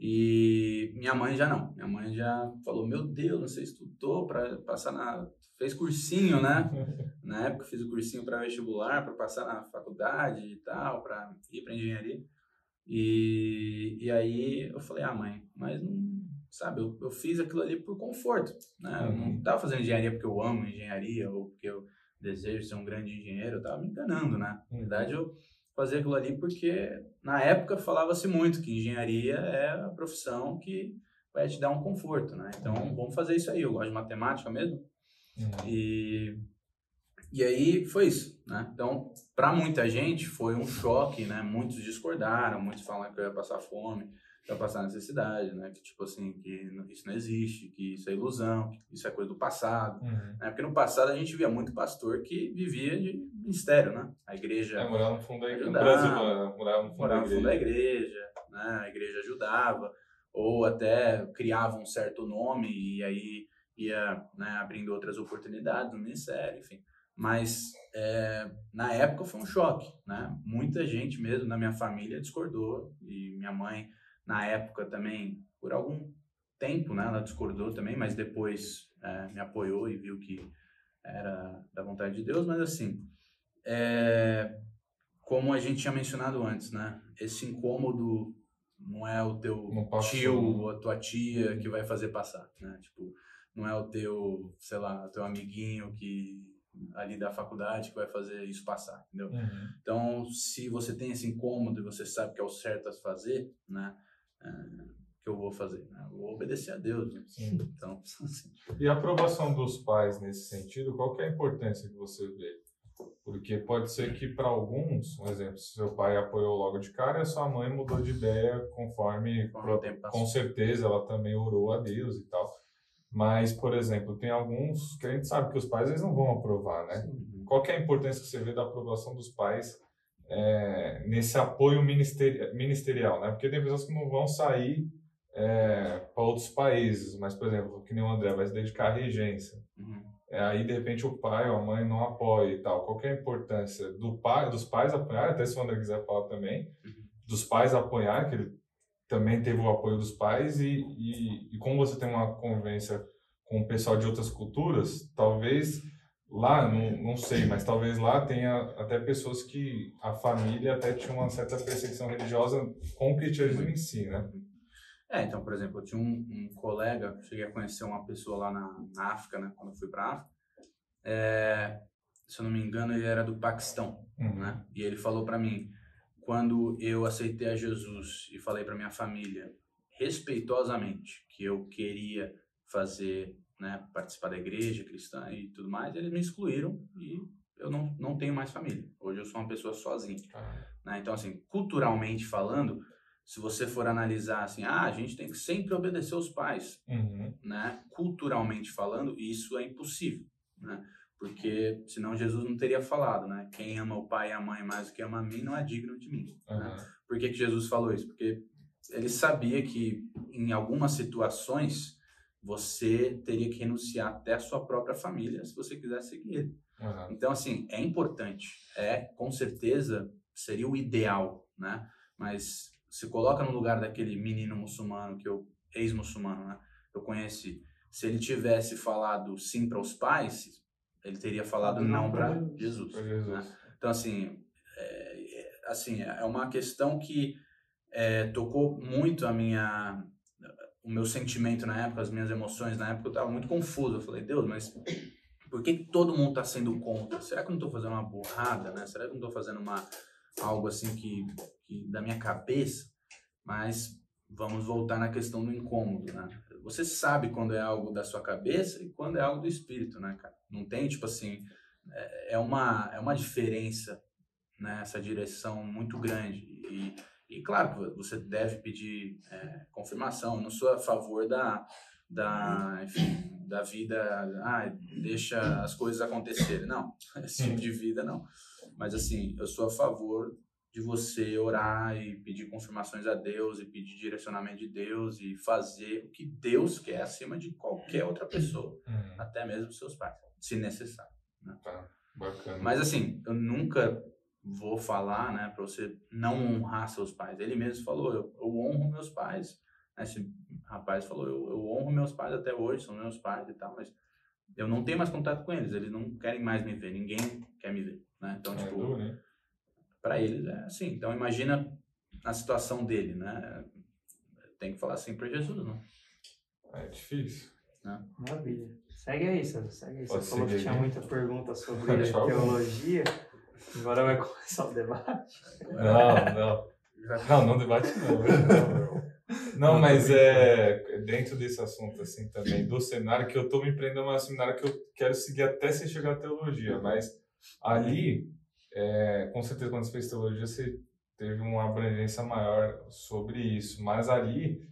E minha mãe já não. Minha mãe já falou: Meu Deus, você estudou para passar na. Fez cursinho, né? na época fiz o cursinho para vestibular, para passar na faculdade e tal, para ir para engenharia. E, e aí eu falei: Ah, mãe, mas não. Sabe, eu, eu fiz aquilo ali por conforto, né? Eu não estava fazendo engenharia porque eu amo engenharia ou porque eu desejo ser um grande engenheiro, eu estava me enganando, né? Na verdade, eu fazer aquilo ali porque na época falava-se muito que engenharia é a profissão que vai te dar um conforto, né? Então, uhum. vamos fazer isso aí. Eu gosto de matemática mesmo. Uhum. E, e aí foi isso, né? Então, para muita gente foi um choque, né? Muitos discordaram, muitos falaram que eu ia passar fome para passar necessidade, né? Que tipo assim, que isso não existe, que isso é ilusão, que isso é coisa do passado. Uhum. Né? Porque no passado a gente via muito pastor que vivia de ministério, né? A igreja. É, morava no fundo da igreja. No Brasil, né? morava no fundo, morava no fundo da igreja, né? A igreja ajudava, ou até criava um certo nome e aí ia né, abrindo outras oportunidades no ministério, enfim. Mas é, na época foi um choque, né? Muita gente mesmo na minha família discordou e minha mãe na época também, por algum tempo, né, ela discordou também, mas depois é, me apoiou e viu que era da vontade de Deus. Mas assim, é, como a gente tinha mencionado antes, né, esse incômodo não é o teu tio ou a tua tia que vai fazer passar, né? Tipo, não é o teu, sei lá, teu amiguinho que ali da faculdade que vai fazer isso passar, entendeu? Uhum. Então, se você tem esse incômodo e você sabe que é o certo a fazer, né? que eu vou fazer? Né? Eu vou obedecer a Deus. Né? Então, assim. E a aprovação dos pais nesse sentido, qual que é a importância que você vê? Porque pode ser que para alguns, um exemplo, se seu pai apoiou logo de cara, a sua mãe mudou de ideia conforme, pro, com certeza, ela também orou a Deus e tal. Mas, por exemplo, tem alguns que a gente sabe que os pais eles não vão aprovar, né? Sim. Qual que é a importância que você vê da aprovação dos pais é, nesse apoio ministeri ministerial, né? Porque tem pessoas que não vão sair é, para outros países, mas, por exemplo, que nem o André vai se dedicar à regência. Uhum. É, aí, de repente, o pai ou a mãe não apoia e tal. Qual é a importância do pai, dos pais apoiar, até se o André quiser falar também, uhum. dos pais apoiar, que ele também teve o apoio dos pais, e, e, e como você tem uma convivência com o pessoal de outras culturas, talvez lá, não, não sei, mas talvez lá tenha até pessoas que a família até tinha uma certa perseguição religiosa com o cristianismo em si, né? É, então, por exemplo, eu tinha um, um colega, cheguei a conhecer uma pessoa lá na, na África, né, quando eu fui para África. É, se eu não me engano, ele era do Paquistão, Uhum. né? E ele falou para mim, quando eu aceitei a Jesus e falei para minha família, respeitosamente, que eu queria fazer, né, participar da igreja cristã e tudo mais, eles me excluíram e eu não, não tenho mais família. Hoje eu sou uma pessoa sozinha. Ah, Né? Então, assim, culturalmente falando, se você for analisar assim, ah, a gente tem que sempre obedecer os pais, uhum. né? Culturalmente falando, isso é impossível, né? Porque senão Jesus não teria falado, né? Quem ama o pai e a mãe mais do que ama a mim não é digno de mim. Né? Aham. Por que, que Jesus falou isso? Porque ele sabia que em algumas situações você teria que renunciar até a sua própria família se você quiser seguir ele. Aham. Então, assim, é importante. É, com certeza, seria o ideal, né? Mas se coloca no lugar daquele menino muçulmano, que eu, ex-muçulmano, né? Eu conheci. Se ele tivesse falado sim para os pais, ele teria falado Não não pra para Jesus. Jesus. Foi Jesus. né? Então, assim, é, é- assim, é uma questão que é, tocou muito a minha, o meu sentimento na época, as minhas emoções na época, eu estava muito confuso. Eu falei, Deus, mas por que, que todo mundo está sendo contra? Será que eu não estou fazendo uma burrada, né? Será que eu não estou fazendo uma, algo assim que, que da minha cabeça? Mas vamos voltar na questão do incômodo, né? Você sabe quando é algo da sua cabeça e quando é algo do espírito, né, cara? Não tem, tipo assim, é, é uma, é uma diferença nessa direção muito grande. E, e claro, você deve pedir é, confirmação. Eu não sou a favor da, da, enfim, da vida, ah, deixa as coisas acontecerem. Não, esse tipo de vida não. Mas assim, eu sou a favor de você orar e pedir confirmações a Deus e pedir direcionamento de Deus e fazer o que Deus quer acima de qualquer outra pessoa, Uhum. até mesmo seus pais, se necessário. Tá, bacana. Mas assim, eu nunca vou falar, né, para você não honrar seus pais. Ele mesmo falou, eu, eu honro meus pais. Esse rapaz falou, eu, eu honro meus pais até hoje, são meus pais e tal, mas eu não tenho mais contato com eles, eles não querem mais me ver, ninguém quer me ver, né? Então, é tipo, duro, hein? para eles é assim. Então imagina a situação dele, né? Tem que falar assim para Jesus, né? É difícil. Maravilha. Segue aí, Sandro. Segue aí. Você Pode falou que tinha aí. muita pergunta sobre teologia. Agora vai começar o debate. Não, não. Não, não debate não. Não, mas é dentro desse assunto assim também do seminário que eu tô me prendendo a um seminário que eu quero seguir até você chegar à teologia, mas ali é, com certeza quando você fez teologia você teve uma abrangência maior sobre isso, mas ali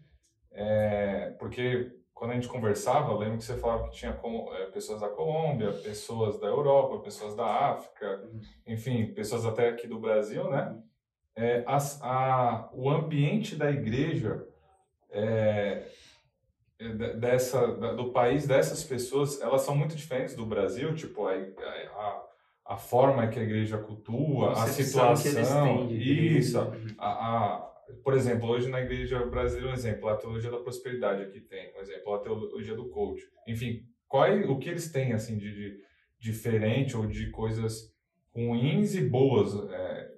é, porque quando a gente conversava, eu lembro que você falava que tinha é, pessoas da Colômbia, pessoas da Europa, pessoas da África, enfim, pessoas até aqui do Brasil, né? É, as- a, o ambiente da igreja é, é, de- dessa, do país dessas pessoas, elas são muito diferentes do Brasil, tipo, a, a, a forma que a igreja cultua, a situação, isso, a, a- por exemplo, hoje na igreja brasileira, um exemplo, a teologia da prosperidade aqui tem, um exemplo, a teologia do coach. Enfim, qual é, o que eles têm assim de, de diferente ou de coisas ruins e boas é,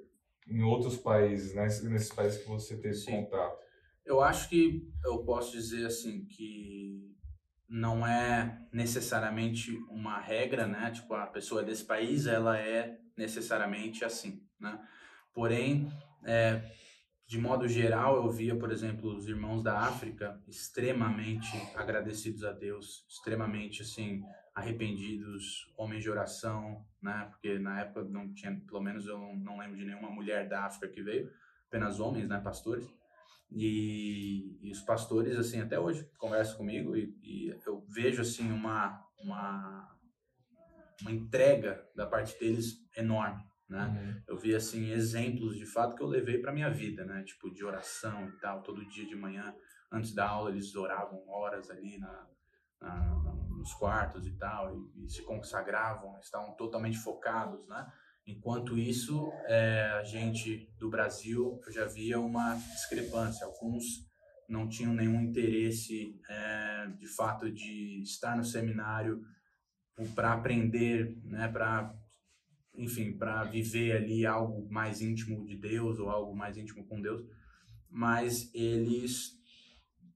em outros países, né, nesses países que você teve Sim. contato? Eu acho que eu posso dizer assim que não é necessariamente uma regra, né? Tipo, a pessoa desse país, ela é necessariamente assim, né? Porém, é, de modo geral, eu via, por exemplo, os irmãos da África extremamente agradecidos a Deus, extremamente, assim, arrependidos, homens de oração, né? Porque na época não tinha, pelo menos eu não, lembro de nenhuma mulher da África que veio, apenas homens, né? Pastores. E, e os pastores, assim, até hoje conversam comigo e, e eu vejo, assim, uma, uma, uma entrega da parte deles enorme, né? Uhum. Eu vi, assim, exemplos de fato que eu levei para minha vida, né? Tipo, de oração e tal, todo dia de manhã, antes da aula, eles oravam horas ali na, na- nos quartos e tal, e, e se consagravam, estavam totalmente focados, né? Enquanto isso, é, a gente do Brasil, eu já via uma discrepância. Alguns não tinham nenhum interesse, é, de fato, de estar no seminário para aprender, né, para enfim, para viver ali algo mais íntimo de Deus ou algo mais íntimo com Deus, mas eles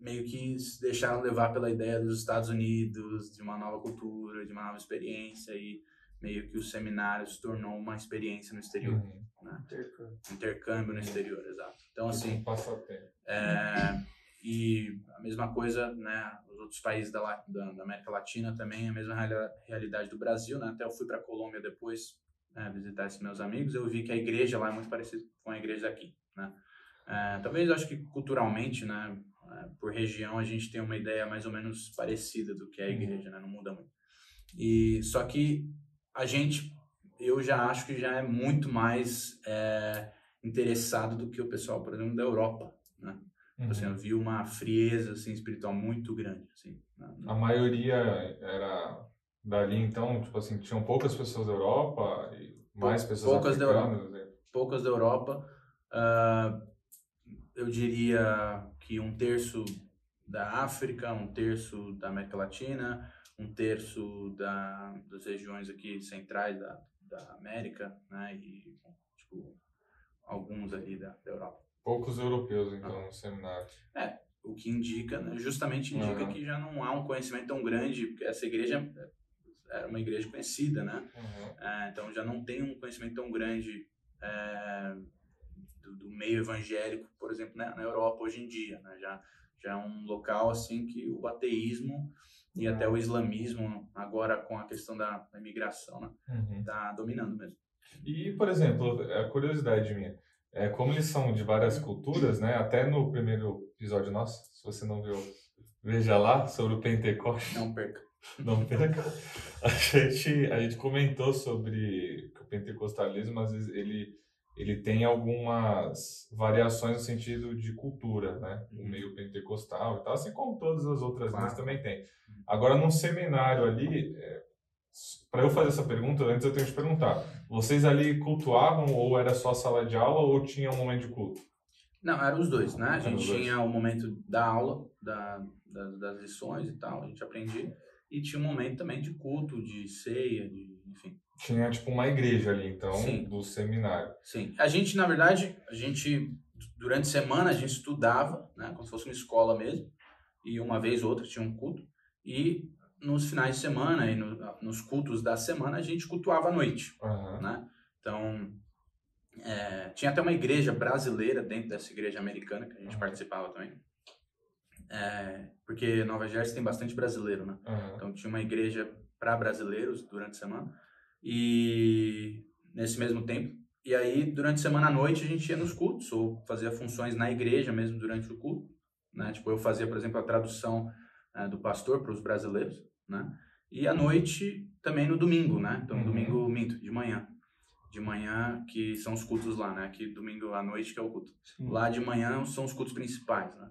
meio que se deixaram levar pela ideia dos Estados Unidos, de uma nova cultura, de uma nova experiência e meio que o seminário se tornou uma experiência no exterior, Uhum. né? Intercâmbio. intercâmbio no exterior, exato. Então assim, Um passatempo. é, e a mesma coisa, né? Os outros países da, da, da América Latina também, a mesma reali- realidade do Brasil, né? Até eu fui para Colômbia depois né, visitar esses meus amigos, eu vi que a igreja lá é muito parecida com a igreja daqui, né? É, talvez eu acho que culturalmente, né? é, Por região a gente tem uma ideia mais ou menos parecida do que é a Uhum. igreja, né? Não muda muito. E só que a gente, eu já acho que já é muito mais é, interessado do que o pessoal, por exemplo, da Europa, né? Uhum. Assim, eu vi uma frieza assim, espiritual muito grande. Assim, né? A maioria era dali, então, tipo assim, tinham poucas pessoas da Europa e mais pessoas poucas da africanas. né? Poucas da Europa. ah, eu diria que um terço da África, um terço da América Latina, um terço da, das regiões aqui centrais da, da América, né? E, tipo, alguns ali da, da Europa. Poucos europeus, então, Ah. no seminário. O que indica, né, justamente indica Uhum. que já não há um conhecimento tão grande, porque essa igreja era uma igreja conhecida, né? Uhum. É, então já não tem um conhecimento tão grande é, do, do meio evangélico, por exemplo, né, na Europa hoje em dia. Né? Já, já é um local assim que o ateísmo e até o islamismo, agora com a questão da, da imigração, né, Uhum. tá dominando mesmo. E, por exemplo, a curiosidade minha, é, como eles são de várias culturas, né? Até no primeiro episódio nosso, se você não viu, veja lá, sobre o Pentecoste. Não perca. Não perca. A gente, a gente comentou sobre que o pentecostalismo, às vezes, ele, ele tem algumas variações no sentido de cultura, né? O Uhum. meio pentecostal e tal, assim como todas as outras Claro. linhas também tem. Agora, num seminário ali, para eu fazer essa pergunta, antes eu tenho que te perguntar, vocês ali cultuavam ou era só sala de aula ou tinha um momento de culto? Não, eram os dois, né? A gente tinha o momento da aula, da, das, das lições e tal, a gente aprendia. E tinha um momento também de culto, de ceia, de, enfim. Tinha, tipo, uma igreja ali, então, Sim. do seminário. Sim. A gente, na verdade, a gente, durante a semana, a gente estudava, né? Como se fosse uma escola mesmo. E uma vez ou outra tinha um culto. E nos finais de semana e no- nos cultos da semana, a gente cultuava à noite, Aham. né? Então, é, tinha até uma igreja brasileira dentro dessa igreja americana que a gente Uhum. participava também. É, porque Nova Jersey tem bastante brasileiro, né? aham. Então tinha uma igreja para brasileiros durante a semana e nesse mesmo tempo. E aí durante a semana à noite a gente ia nos cultos ou fazia funções na igreja mesmo durante o culto, né? Tipo eu fazia, por exemplo, a tradução eh, do pastor para os brasileiros, né? E à noite também no domingo, né? Então Uhum. domingo minto, de manhã. De manhã que são os cultos lá, né? Que domingo à noite que é o culto. Sim. Lá de manhã são os cultos principais, né?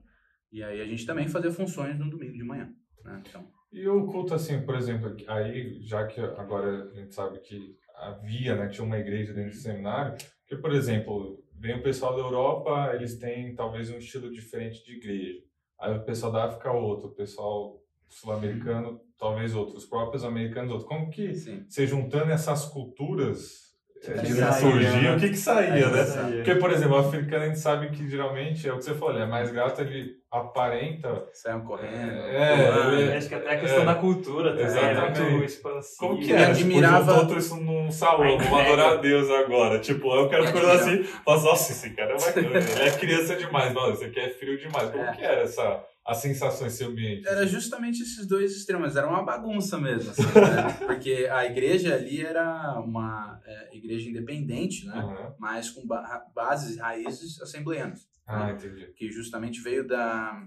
E aí a gente também fazia funções no domingo de manhã, né? Então E o culto, assim, por exemplo, aí, já que agora a gente sabe que havia, né, tinha uma igreja dentro do seminário, que, por exemplo, vem o pessoal da Europa, eles têm talvez um estilo diferente de igreja. Aí o pessoal da África, outro. O pessoal sul-americano, talvez outro. Os próprios americanos, outro. Como que, Sim. você juntando essas culturas é, liturgia, né? o que que saía, É, né? saía. Porque, por exemplo, o africano a gente sabe que geralmente, é o que você falou, ele é mais gato, ele aparenta Saiam correndo. É, pulando. ele- Acho que até a questão É. da cultura também Exatamente. é muito expansiva. Como que Eu é? admirava- Tipo, juntou tudo isso num salão, vamos adorar a Deus agora. Tipo, eu quero Eu acordar admirava. assim, mas nossa, esse cara é bacana, ele é criança demais, mano, esse aqui é frio demais. Como É. que era essa, a sensação, esse ambiente? Era justamente esses dois extremos, era uma bagunça mesmo, assim, né? porque a igreja ali era uma é, igreja independente, né? Aham. mas com ba bases e raízes assembleanas, Ah, entendi. que justamente veio da...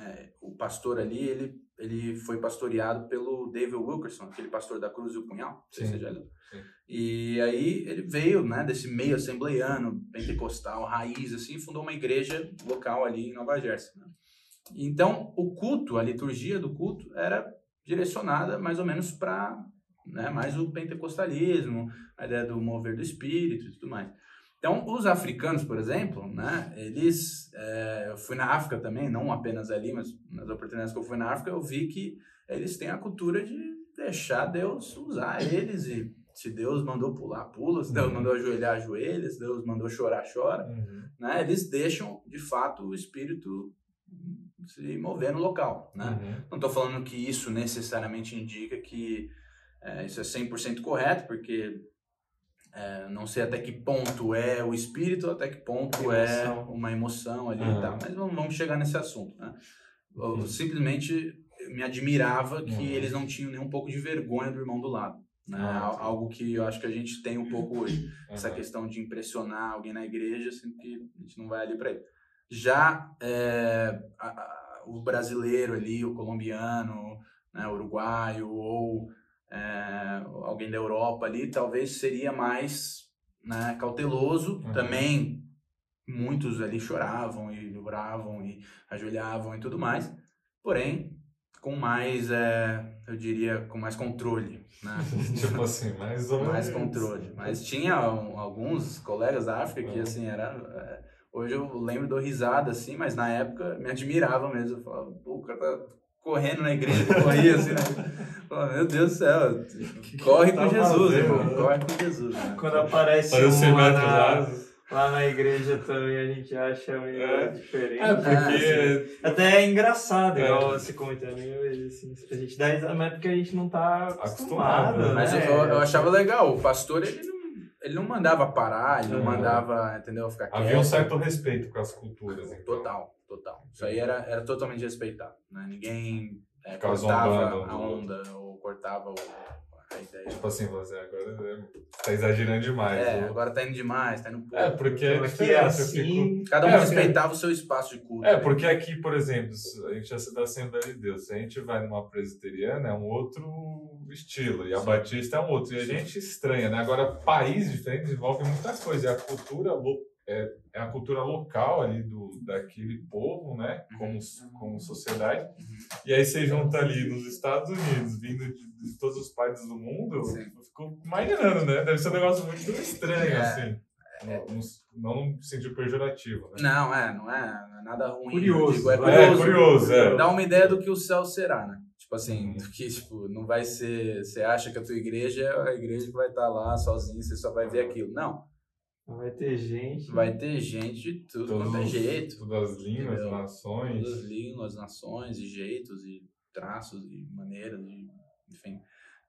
é, o pastor ali, ele, ele foi pastoreado pelo David Wilkerson, aquele pastor da Cruz e o Punhal, sei se Sim, você já leu. sim. E aí ele veio, né, desse meio assembleiano, pentecostal, raiz, assim, e fundou uma igreja local ali em Nova Jersey. né? Então, o culto, a liturgia do culto era direcionada mais ou menos para né, mais o pentecostalismo, a ideia do mover do espírito e tudo mais. Então, os africanos, por exemplo, né, eles, é, eu fui na África também, não apenas ali, mas nas oportunidades que eu fui na África, eu vi que eles têm a cultura de deixar Deus usar eles e se Deus mandou pular, pula, se Deus Uhum. mandou ajoelhar, ajoelha, se Deus mandou chorar, chora, Uhum. né? Eles deixam, de fato, o Espírito se mover no local, né? Uhum. Não estou falando que isso necessariamente indica que é, isso é 100% correto, porque é, não sei até que ponto é o espírito, até que ponto é uma emoção ali Uhum. e tal. Mas vamos, vamos chegar nesse assunto, né? Eu Uhum. simplesmente me admirava que Uhum. eles não tinham nem um pouco de vergonha do irmão do lado. Né? Ah. Algo que eu acho que a gente tem um pouco hoje essa questão de impressionar alguém na igreja, sendo que a gente não vai ali para ele. Já é, a- a- o brasileiro ali, o colombiano, né, uruguaio ou é, alguém da Europa ali, talvez seria mais né, cauteloso. Uhum. Também muitos ali choravam e oravam e ajoelhavam e tudo mais. Porém, com mais, é, eu diria, com mais controle, né? tipo assim, mais ou mais menos. controle. Mas tinha um- alguns colegas da África que, É. assim, era... é, hoje eu lembro, dou risada, assim, mas na época me admirava mesmo. Eu falava, pô, o cara tá correndo na igreja, corria assim, né? Falava, meu Deus do céu, corre que com tá Jesus, fazendo, irmão, né? corre com Jesus. né? Quando aparece Parece uma metros na, rasos. lá na igreja também, a gente acha meio É. diferente. É, porque. Até é engraçado, É. igual você comentando, vejo assim, a gente dá risada, mas é porque a gente não tá Acostumado, acostumado, né? né? Mas eu, eu achava legal, o pastor, ele não, ele não mandava parar, ele não Uhum. mandava, entendeu, ficar quieto. Havia um certo respeito com as culturas. Então. Total, total. Isso aí era, era totalmente respeitado. Né? Ninguém é, cortava a onda ou cortava o- a ideia. Tipo assim, você agora é, tá exagerando demais. É, né? agora tá indo demais, tá indo pouco. É, porque Então, é aqui diferente, é assim, Cada um É, respeitava o seu espaço de culto. É, né? porque aqui, por exemplo, a gente já se dá Assembleia de Deus. Se a gente vai numa presbiteriana, é um outro estilo, e a Sim. Batista é um outro. E a gente estranha, né? Agora, países diferentes envolvem muita coisa. É a cultura, lo- é, é a cultura local ali do, daquele povo, né? Como, como sociedade. E aí você junta ali nos Estados Unidos, vindo de, de todos os países do mundo, Sim. eu fico imaginando, né? Deve ser um negócio muito estranho, É. assim. Não, não, não no sentido pejorativo, né? Não, é, não é, é nada ruim. Curioso, digo, é. É, curioso. curioso, é. Dá uma ideia do que o céu será, né? Tipo assim, Uhum. do que tipo, não vai ser. Você acha que a tua igreja é a igreja que vai estar lá sozinha, você só vai ver aquilo. Não. Vai ter gente. Vai ter gente de tudo Todos quanto é jeito. Todas as línguas, Entendeu? nações. Todas as línguas, nações e jeitos e traços e maneiras de, enfim,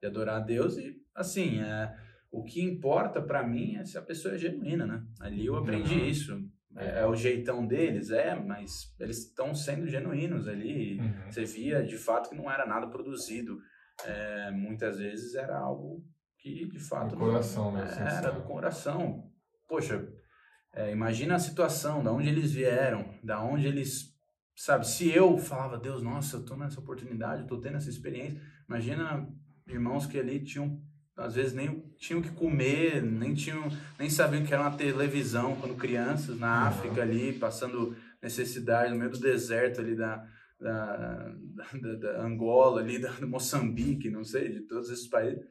de adorar a Deus e assim, é, o que importa pra mim é se a pessoa é genuína, né? Ali eu aprendi Uhum. isso. É, é o jeitão deles, é, mas eles estão sendo genuínos ali. Uhum. Você via de fato que não era nada produzido. É, muitas vezes era algo que de fato Do coração, né, era sincero. do coração. Poxa, é, imagina a situação, da onde eles vieram, da onde eles, sabe? Se eu falava, Deus, nossa, eu tô nessa oportunidade, eu tô tendo essa experiência. Imagina irmãos que ali tinham às vezes nem tinham que comer, nem tinham, nem sabiam que era uma televisão quando crianças na Uhum. África ali passando necessidade no meio do deserto ali da da, da, da Angola ali da do Moçambique, não sei, de todos esses países.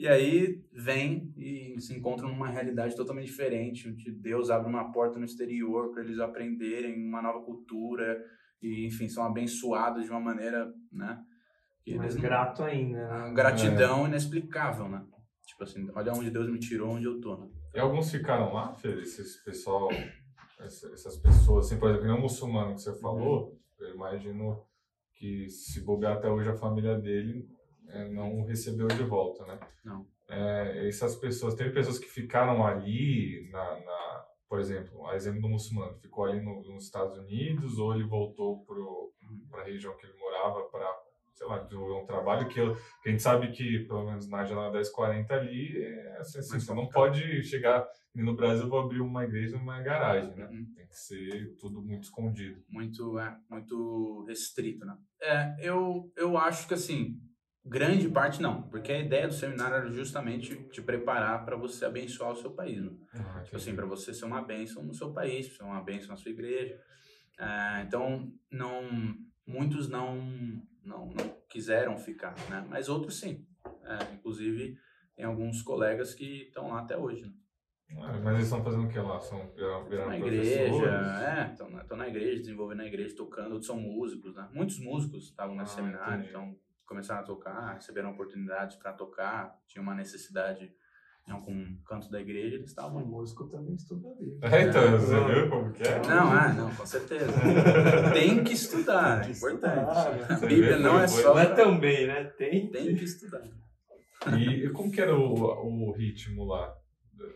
E aí vem e se encontram numa realidade totalmente diferente, onde Deus abre uma porta no exterior para eles aprenderem uma nova cultura e, enfim, são abençoados de uma maneira, né? Que mais não- grato ainda. né? uma gratidão inexplicável, né? Tipo assim, olha onde Deus me tirou, onde eu tô, né? E alguns ficaram lá, Fer? Esse pessoal, essa- essas pessoas, assim, por exemplo, que não muçulmano que você falou, eu imagino que se bobear até hoje a família dele é, não o recebeu de volta, né? Não. É, essas pessoas, teve pessoas que ficaram ali, na, na- por exemplo, a exemplo do muçulmano, ficou ali no- nos Estados Unidos ou ele voltou para a região que ele morava para, sei lá, desenvolver um trabalho que, eu, que a gente sabe que, pelo menos na janela 1040 ali, é assim, assim, você não pode chegar, e no Brasil eu vou abrir uma igreja numa garagem, né? Uhum. Tem que ser tudo muito escondido. Muito, é, muito restrito, né? É, eu, eu acho que assim, grande parte não, porque a ideia do seminário era justamente te preparar para você abençoar o seu país, né? Tipo assim, para você ser uma bênção no seu país, ser uma bênção na sua igreja. É, então, não, muitos não, não, não quiseram ficar, né? Mas outros sim. É, inclusive, tem alguns colegas que estão lá até hoje, né? Ah, Mas eles estão fazendo o que lá? São Estão na igreja, é, estão na, na igreja, desenvolvendo na igreja, tocando, outros são músicos, né? Muitos músicos estavam nesse Ah, seminário, entendi. então começaram a tocar, receberam oportunidades para tocar, tinha uma necessidade em algum canto da igreja, eles O estavam. músico também estuda a Bíblia. É, então, É. você viu como que é? Não, ah, não, com certeza. Tem que estudar, é Tem que importante. estudar, né? A Bíblia não é só. Não é também, né? Tem. Tem que estudar. E como que era o, o ritmo lá do,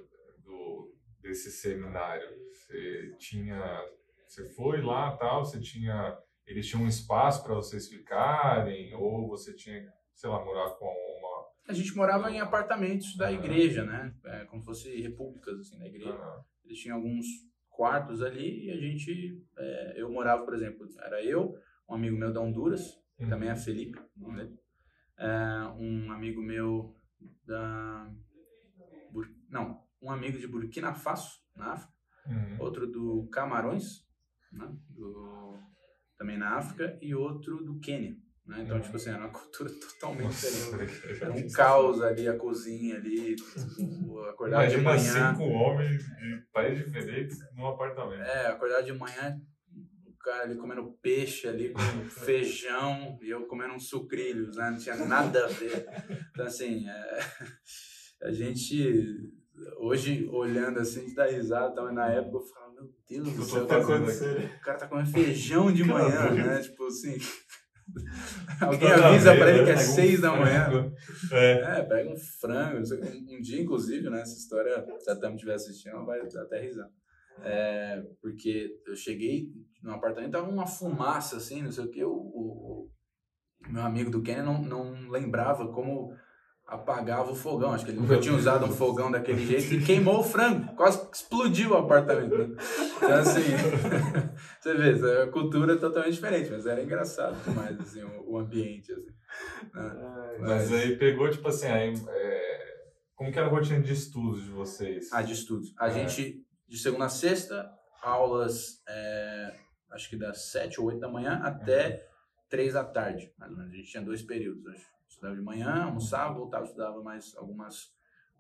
do- desse seminário? Você tinha, você foi lá tal, você tinha, eles tinham um espaço para vocês ficarem ou você tinha, sei lá, morar com uma A gente morava em apartamentos da igreja, né? É, como se fosse repúblicas, assim, da igreja. Eles tinham alguns quartos ali e a gente. é, eu morava, por exemplo, era eu, um amigo meu da Honduras, que também é Felipe, o nome dele. É, um amigo meu da. Bur- Não, um amigo de Burkina Faso, na África. uhum. Outro do Camarões, né? Também na África. E outro do Quênia. Né? Então, Uhum. tipo assim, era uma cultura totalmente diferente. Nossa, Era um caos ali, a cozinha ali, tipo, acordar de manhã. cinco homens de países diferentes num apartamento. É, acordar de manhã, o cara ali comendo peixe ali com feijão e eu comendo uns sucrilhos, né? Não tinha nada a ver. Então, assim, é, a gente, hoje, olhando assim, a gente dá risada, então, na época eu falo, meu Deus do céu, tá o cara tá comendo feijão de manhã, né? Tipo assim... Alguém avisa pra ele né? que é um seis da manhã. É. É, pega um frango. Um, dia, inclusive, né? Essa história, se a Tami estiver assistindo, ela vai dar até risar. É, porque eu cheguei no apartamento, tava uma fumaça, assim, não sei o que. O, o- o meu amigo do Kenny não, não lembrava como apagava o fogão. Acho que ele nunca tinha usado um fogão daquele jeito e queimou o frango. Quase explodiu o apartamento. né? Então, assim, você vê, a cultura é totalmente diferente, mas era engraçado demais, assim, o, ambiente, assim. né? Mas aí pegou, tipo assim, aí, é, como que era a rotina de estudos de vocês? Ah, de estudos. A É. gente, de segunda a sexta, aulas, é, acho que das sete ou oito da manhã até três da tarde, mais ou menos. A gente tinha dois períodos. acho. Estudava de manhã, almoçava, voltava, estudava mais algumas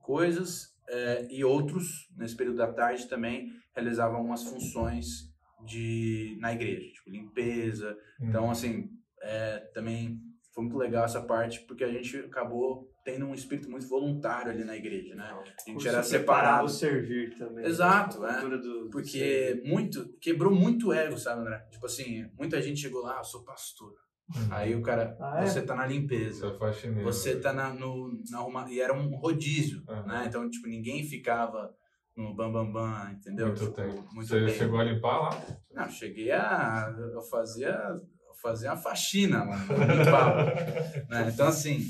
coisas. é, e outros, nesse período da tarde, também realizavam algumas funções de, na igreja, tipo limpeza. Hum. Então, assim, é, também foi muito legal essa parte, porque a gente acabou tendo um espírito muito voluntário ali na igreja, né? A gente era separado. o servir também. Exato, A é. cultura do- do Porque servir. muito, quebrou muito ego, sabe, André? Tipo assim, muita gente chegou lá, ah, eu sou pastor. Uhum. Aí o cara, Ah, é? você tá na limpeza, Você é faxineiro. você tá na, no, na arruma... E era um rodízio, Aham. né? Então, tipo, ninguém ficava no bambambam, bam, bam, entendeu? Muito Tipo, tempo. Muito Você tempo. chegou a limpar lá? Não, cheguei a... Eu fazia, eu fazia uma faxina lá, eu limpava. né? Então, assim,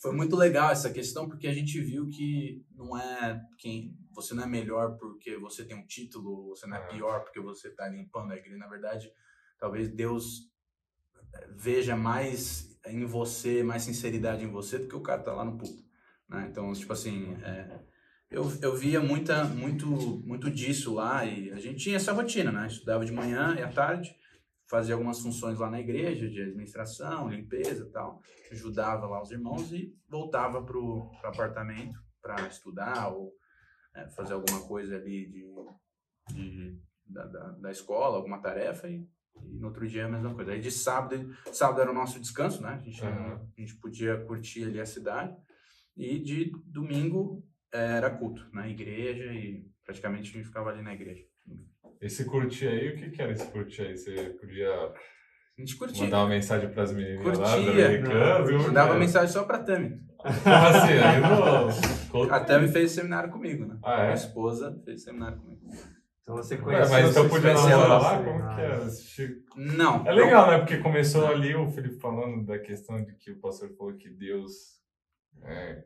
foi muito legal essa questão, porque a gente viu que não é quem você não é melhor porque você tem um título, você não é É. pior porque você está limpando a igreja. Na verdade, talvez Deus veja mais em você, mais sinceridade em você do que o cara tá lá no púlpito. Né? Então, tipo assim, é, eu, eu via muita, muito, muito disso lá e a gente tinha essa rotina, né? Estudava de manhã e à tarde, fazia algumas funções lá na igreja, de administração, limpeza tal. Ajudava lá os irmãos e voltava pro, pro apartamento para estudar ou é, fazer alguma coisa ali de, de, da, da, da escola, alguma tarefa e, e no outro dia a mesma coisa. Aí de sábado, sábado era o nosso descanso, né? A gente, Uhum. a gente podia curtir ali a cidade. E de domingo eh, era culto na igreja e praticamente a gente ficava ali na igreja. Esse curtir aí, o que que era esse curtir aí? Você podia A gente curtia. mandar uma mensagem pras menininhas lá, Curtia. americanas? que Mandava era? mensagem só pra Tami. Como assim? Aí não... A Tami fez seminário comigo, né? Ah, é? Minha esposa fez seminário comigo. Então você Ué, conheceu mas então podia namorar lá? assim, Como que ah, era? Assistir- Não. É legal, né? Porque começou ali o Felipe falando da questão de que o pastor falou que Deus. É,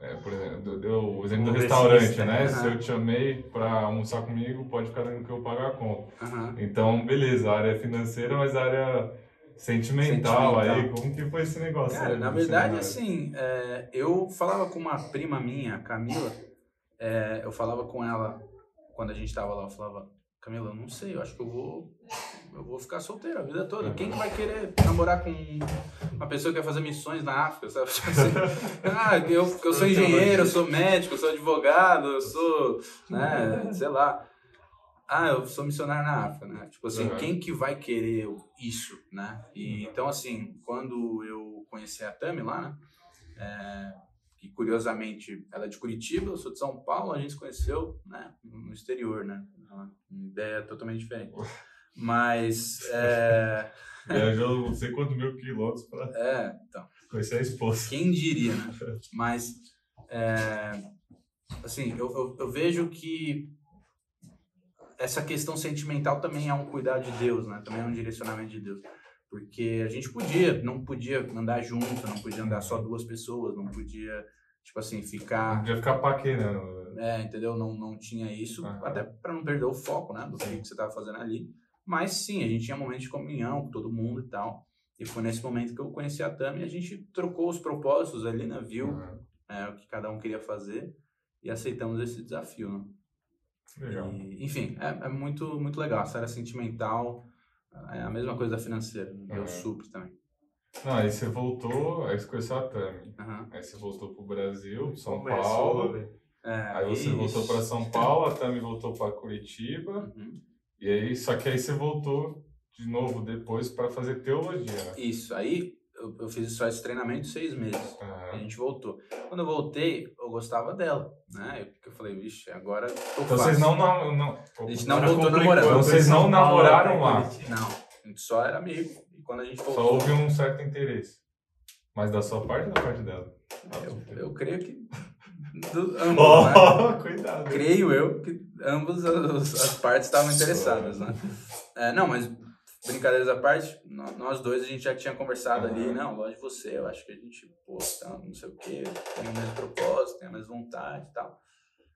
é, por exemplo, deu o exemplo do restaurante, né? né? Se eu te chamei pra almoçar comigo, pode ficar dando que eu pagar a conta. Aham. Então, beleza, a área financeira, mas a área sentimental, aí, Sentimental. como que foi esse negócio? Cara, aí na verdade, assim, é, eu falava com uma prima minha, a Camila, é, eu falava com ela quando a gente tava lá, eu falava, Camila, eu não sei, eu acho que eu vou, eu vou ficar solteiro a vida toda. Quem que vai querer namorar com uma pessoa que quer fazer missões na África, sabe? Assim, ah, eu, eu sou engenheiro, eu sou médico, eu sou advogado, eu sou, né, sei lá. ah, eu sou missionário na África, né? Tipo assim, Uhum. quem que vai querer isso, né? E, Então, assim, quando eu conheci a Tami lá, né? É, que curiosamente ela é de Curitiba, eu sou de São Paulo, a gente se conheceu, né? No exterior, né? Uma ideia totalmente diferente. Mas, é, Viajou não sei quantos mil quilômetros pra é então, conhecer a esposa. quem diria, né? Mas, é, assim, eu, eu, eu vejo que essa questão sentimental também é um cuidar de Deus, né? Também é um direcionamento de Deus. Porque a gente podia, não podia andar junto, não podia andar só duas pessoas, não podia, tipo assim, Não ficar. podia ficar paquerando. É, entendeu? Não, não tinha isso, Aham. até para não perder o foco, né? Do que você estava fazendo ali. Mas sim, a gente tinha momentos de comunhão com todo mundo e tal. E foi nesse momento que eu conheci a Tami e a gente trocou os propósitos ali, né? Viu Uhum. é, o que cada um queria fazer e aceitamos esse desafio, né? Legal. E, enfim, é, é muito, muito legal. A série sentimental é a mesma coisa da financeira. né? Uhum. supre também. Não, aí você voltou, aí você conheceu a Tami. Aham. Aí você voltou pro Brasil, São Começou, Paulo. É, Aí você isso. voltou para São Paulo, a Tami voltou para Curitiba. Uhum. E aí, só que aí você voltou de novo depois para fazer teologia, né? Isso. Aí eu, eu fiz só esse treinamento seis meses. A Aham. gente voltou. Quando eu voltei, eu gostava dela, né? Eu, eu falei, vixe, agora tô Então fácil. vocês não, não, não, A gente não voltou complicou, namorando. Então vocês não namoraram lá? Não, a gente só era amigo. E quando a gente voltou, Só houve um certo interesse. Mas da sua parte ou da parte dela? eu, eu creio que do, ambos, né? Oh, cuidado. creio eu que ambas as, as partes estavam interessadas, né? É, não, mas brincadeiras à parte, nó- nós dois a gente já tinha conversado ali, Aham. não, gosto de você, eu acho que a gente, pô, tá, não sei o quê, tem o mesmo propósito, tem a mesma vontade e tal.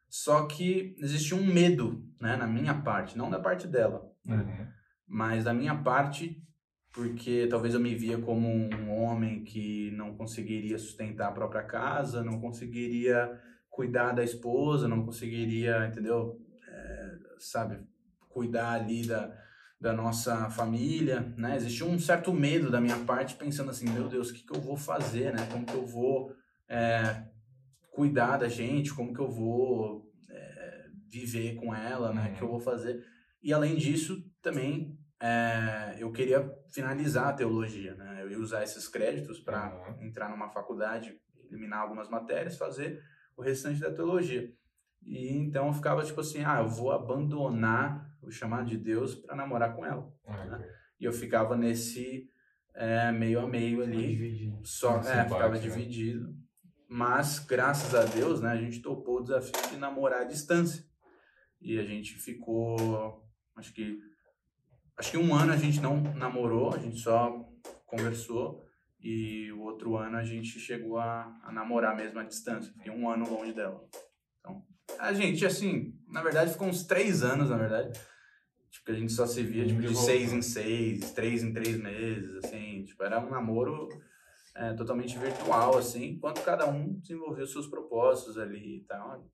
Só que existia um medo, né, na minha parte, não da parte dela, né? Uhum. mas da minha parte, porque talvez eu me via como um homem que não conseguiria sustentar a própria casa, não conseguiria cuidar da esposa, não conseguiria, entendeu? É, sabe, cuidar ali da, da nossa família, né? Existia um certo medo da minha parte, pensando assim, meu Deus, o que, que eu vou fazer, né? Como que eu vou é, cuidar da gente? Como que eu vou é, viver com ela, né? O que eu vou fazer? E além disso, também é, eu queria finalizar a teologia, né? Eu ia usar esses créditos para Uhum. entrar numa faculdade, eliminar algumas matérias, fazer o restante da teologia. E então eu ficava tipo assim, ah, eu vou abandonar o chamado de Deus para namorar com ela. Ah, ok. E eu ficava nesse é, meio a meio ali, Dividido. só Esse é, embate, ficava né? dividido. Mas graças a Deus, né, a gente topou o desafio de namorar à distância. E a gente ficou, acho que acho que um ano a gente não namorou, a gente só conversou e o outro ano a gente chegou a, a namorar mesmo à distância. Fiquei um ano longe dela. Então, a gente assim, na verdade ficou uns três anos, na verdade. Tipo, que a gente só se via tipo, de seis voltando. em seis, três em três meses, assim. Tipo, era um namoro é, totalmente virtual, assim, enquanto cada um desenvolveu seus propósitos ali e tal.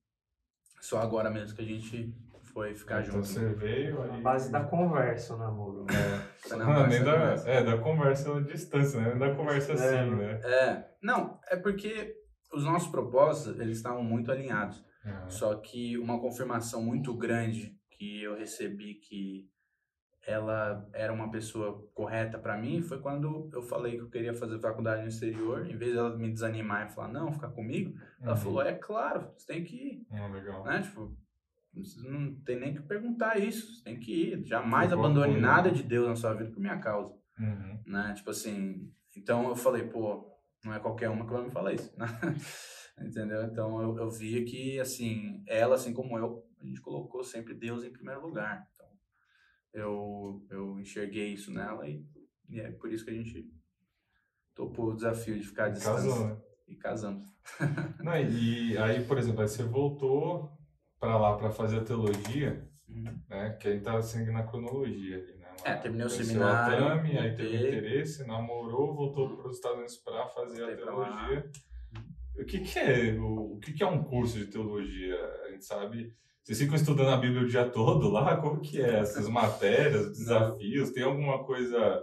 Só agora mesmo que a gente foi ficar Então junto. você veio A aí. base da conversa, o namoro. né? Na Não, base nem da é, da conversa à distância, né? Nem da conversa assim, É. né? É, não, é porque os nossos propósitos, eles estavam muito alinhados. Uhum. Só que uma confirmação muito grande que eu recebi que ela era uma pessoa correta para mim foi quando eu falei que eu queria fazer faculdade no exterior. Em vez dela me desanimar e falar, não, fica comigo, ela Uhum. falou, é claro, você tem que ir. Ah, legal. né? Tipo, não tem nem que perguntar isso, você tem que ir. Jamais abandone nada né? de Deus na sua vida por minha causa, Uhum. né? Tipo assim, então eu falei, pô, não é qualquer uma que vai me falar isso, né? Entendeu? Então eu, eu via que, assim, ela, assim como eu, a gente colocou sempre Deus em primeiro lugar. Então, eu, eu enxerguei isso nela e, e é por isso que a gente topou o desafio de ficar à distância Casou, né? e casamos. Não, e aí, por exemplo, aí você voltou para lá para fazer a teologia, Uhum. né? Que aí tá seguindo na cronologia ali, né? É, terminei o seminário, a Tami, aí teve interesse, namorou, voltou para os Estados Unidos para fazer a Voltei teologia. O que que é o, o que que é um curso de teologia? A gente sabe vocês ficam estudando a Bíblia o dia todo lá? Como que é? Essas matérias, os desafios? Tem alguma coisa...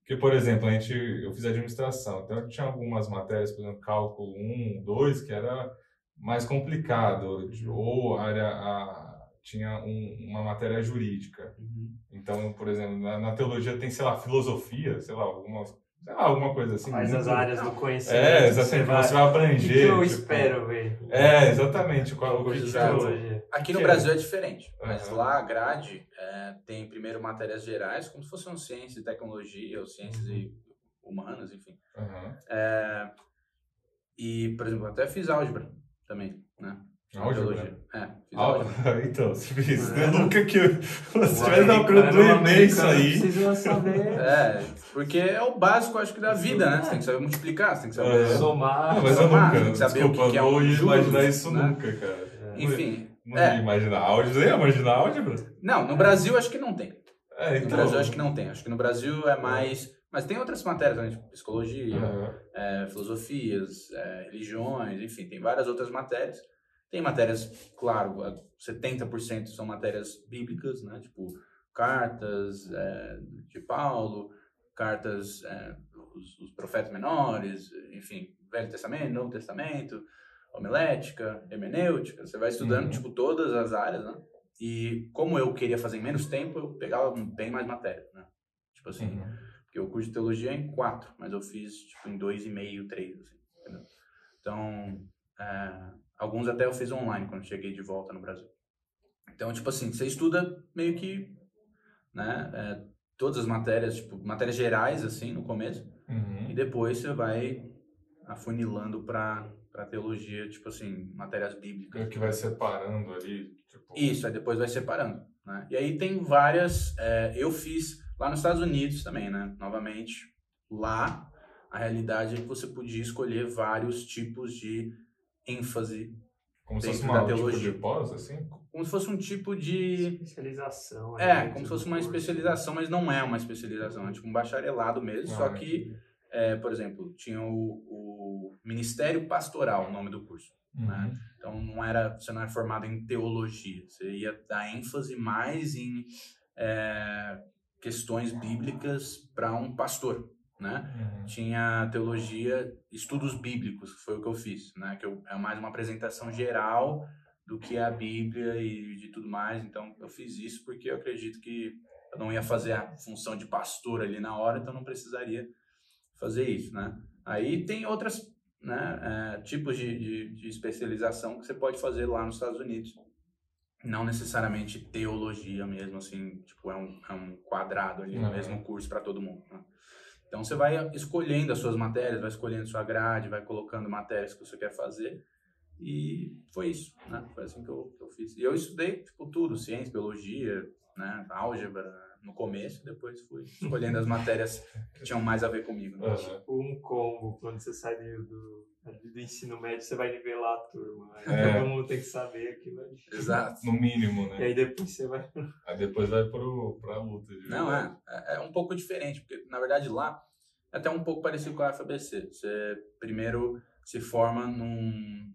Porque, por exemplo, a gente, eu fiz administração, então tinha algumas matérias, por exemplo, cálculo 1, 2, que era mais complicado, de- ou área, a, tinha um, uma matéria jurídica. Uhum. Então, por exemplo, na, na teologia tem, sei lá, filosofia, sei lá, algumas, sei lá, alguma coisa assim. Quais as muito- áreas do conhecimento? É, exatamente, vai- você vai O que, abranger. que eu tipo, espero ver? É, exatamente. Qual, o que que. Aqui no Brasil é diferente, mas Aham. lá a grade é, tem primeiro matérias gerais, como se fossem ciência e tecnologia, ou ciências e humanas, enfim. Aham. É, e, por exemplo, até fiz álgebra também, né? Na Álgebra? É, fiz álgebra. então, se fez, É. nunca que eu- você O vai dar pro americano- do o Enem isso aí. Precisa saber É, porque é o básico, acho que, da vida, né? Você tem que saber multiplicar, você tem que saber... Aham. somar. Não, mas eu somar, nunca, tem que saber o desculpa, que que é eu não um juros, imaginar isso né? nunca, cara. Enfim, Não É. álgebra, você ia imaginar álgebra? não, no Brasil acho que não tem. É, No então. Brasil acho que não tem. Acho que no Brasil é mais... Mas tem outras matérias, né? Tipo psicologia, Aham. é, filosofias, é, religiões, enfim, tem várias outras matérias. Tem matérias, claro, a 70% são matérias bíblicas, né? Tipo, cartas é, de Paulo, cartas é, os, os profetas menores, enfim, Velho Testamento, Novo Testamento, homilética, hermenêutica. Você vai estudando, Uhum. tipo, todas as áreas, né? E como eu queria fazer em menos tempo, eu pegava bem mais matéria, né? Tipo assim, Uhum. porque o curso de teologia é em quatro, mas eu fiz tipo, em dois e meio, três, assim, entendeu? Então, é, alguns até eu fiz online quando cheguei de volta no Brasil. Então, tipo assim, você estuda meio que, né, é, todas as matérias, tipo, matérias gerais, assim, no começo, Uhum. e depois você vai afunilando pra, pra teologia, tipo assim, matérias bíblicas. O que vai separando ali, tipo. Isso, aí depois vai separando. Né? E aí tem várias. é, eu fiz lá nos Estados Unidos também, né? Novamente, lá a realidade é que você podia escolher vários tipos de ênfase, Como se fosse da uma tipo teologia. de pós, assim? como se fosse um tipo de. Especialização. É, como se fosse uma curso. especialização, mas não é uma especialização, é tipo um bacharelado mesmo, só Ah, que, é, por exemplo, tinha o, o Ministério Pastoral, o nome do curso. Uhum. Então não era, você não era formado em teologia, você ia dar ênfase mais em é, questões bíblicas para um pastor, né? Uhum. Tinha teologia, estudos bíblicos, que foi o que eu fiz, né? Que eu, é mais uma apresentação geral do que a Bíblia e de tudo mais. Então eu fiz isso porque eu acredito que eu não ia fazer a função de pastor ali na hora, então não precisaria fazer isso, né? Aí tem outras né, é, tipos de, de, de especialização que você pode fazer lá nos Estados Unidos. Não necessariamente teologia mesmo, assim, tipo, é um, é um quadrado ali, o mesmo curso para todo mundo. né? Então você vai escolhendo as suas matérias, vai escolhendo sua grade, vai colocando matérias que você quer fazer. E foi isso, né? Foi assim que eu, que eu fiz. E eu estudei, tipo, tudo, ciência, biologia, né? Álgebra, no começo, depois fui escolhendo as matérias que tinham mais a ver comigo. né? Tipo um combo, quando você sai do, do, ensino médio, você vai nivelar a turma. Aí É. todo mundo tem que saber aquilo ali. Exato. No mínimo, E né? aí depois você vai. Aí depois vai pro, pra luta. De Não, é, é. É um pouco diferente, porque na verdade lá é até um pouco parecido com a FABC. Você primeiro se forma num.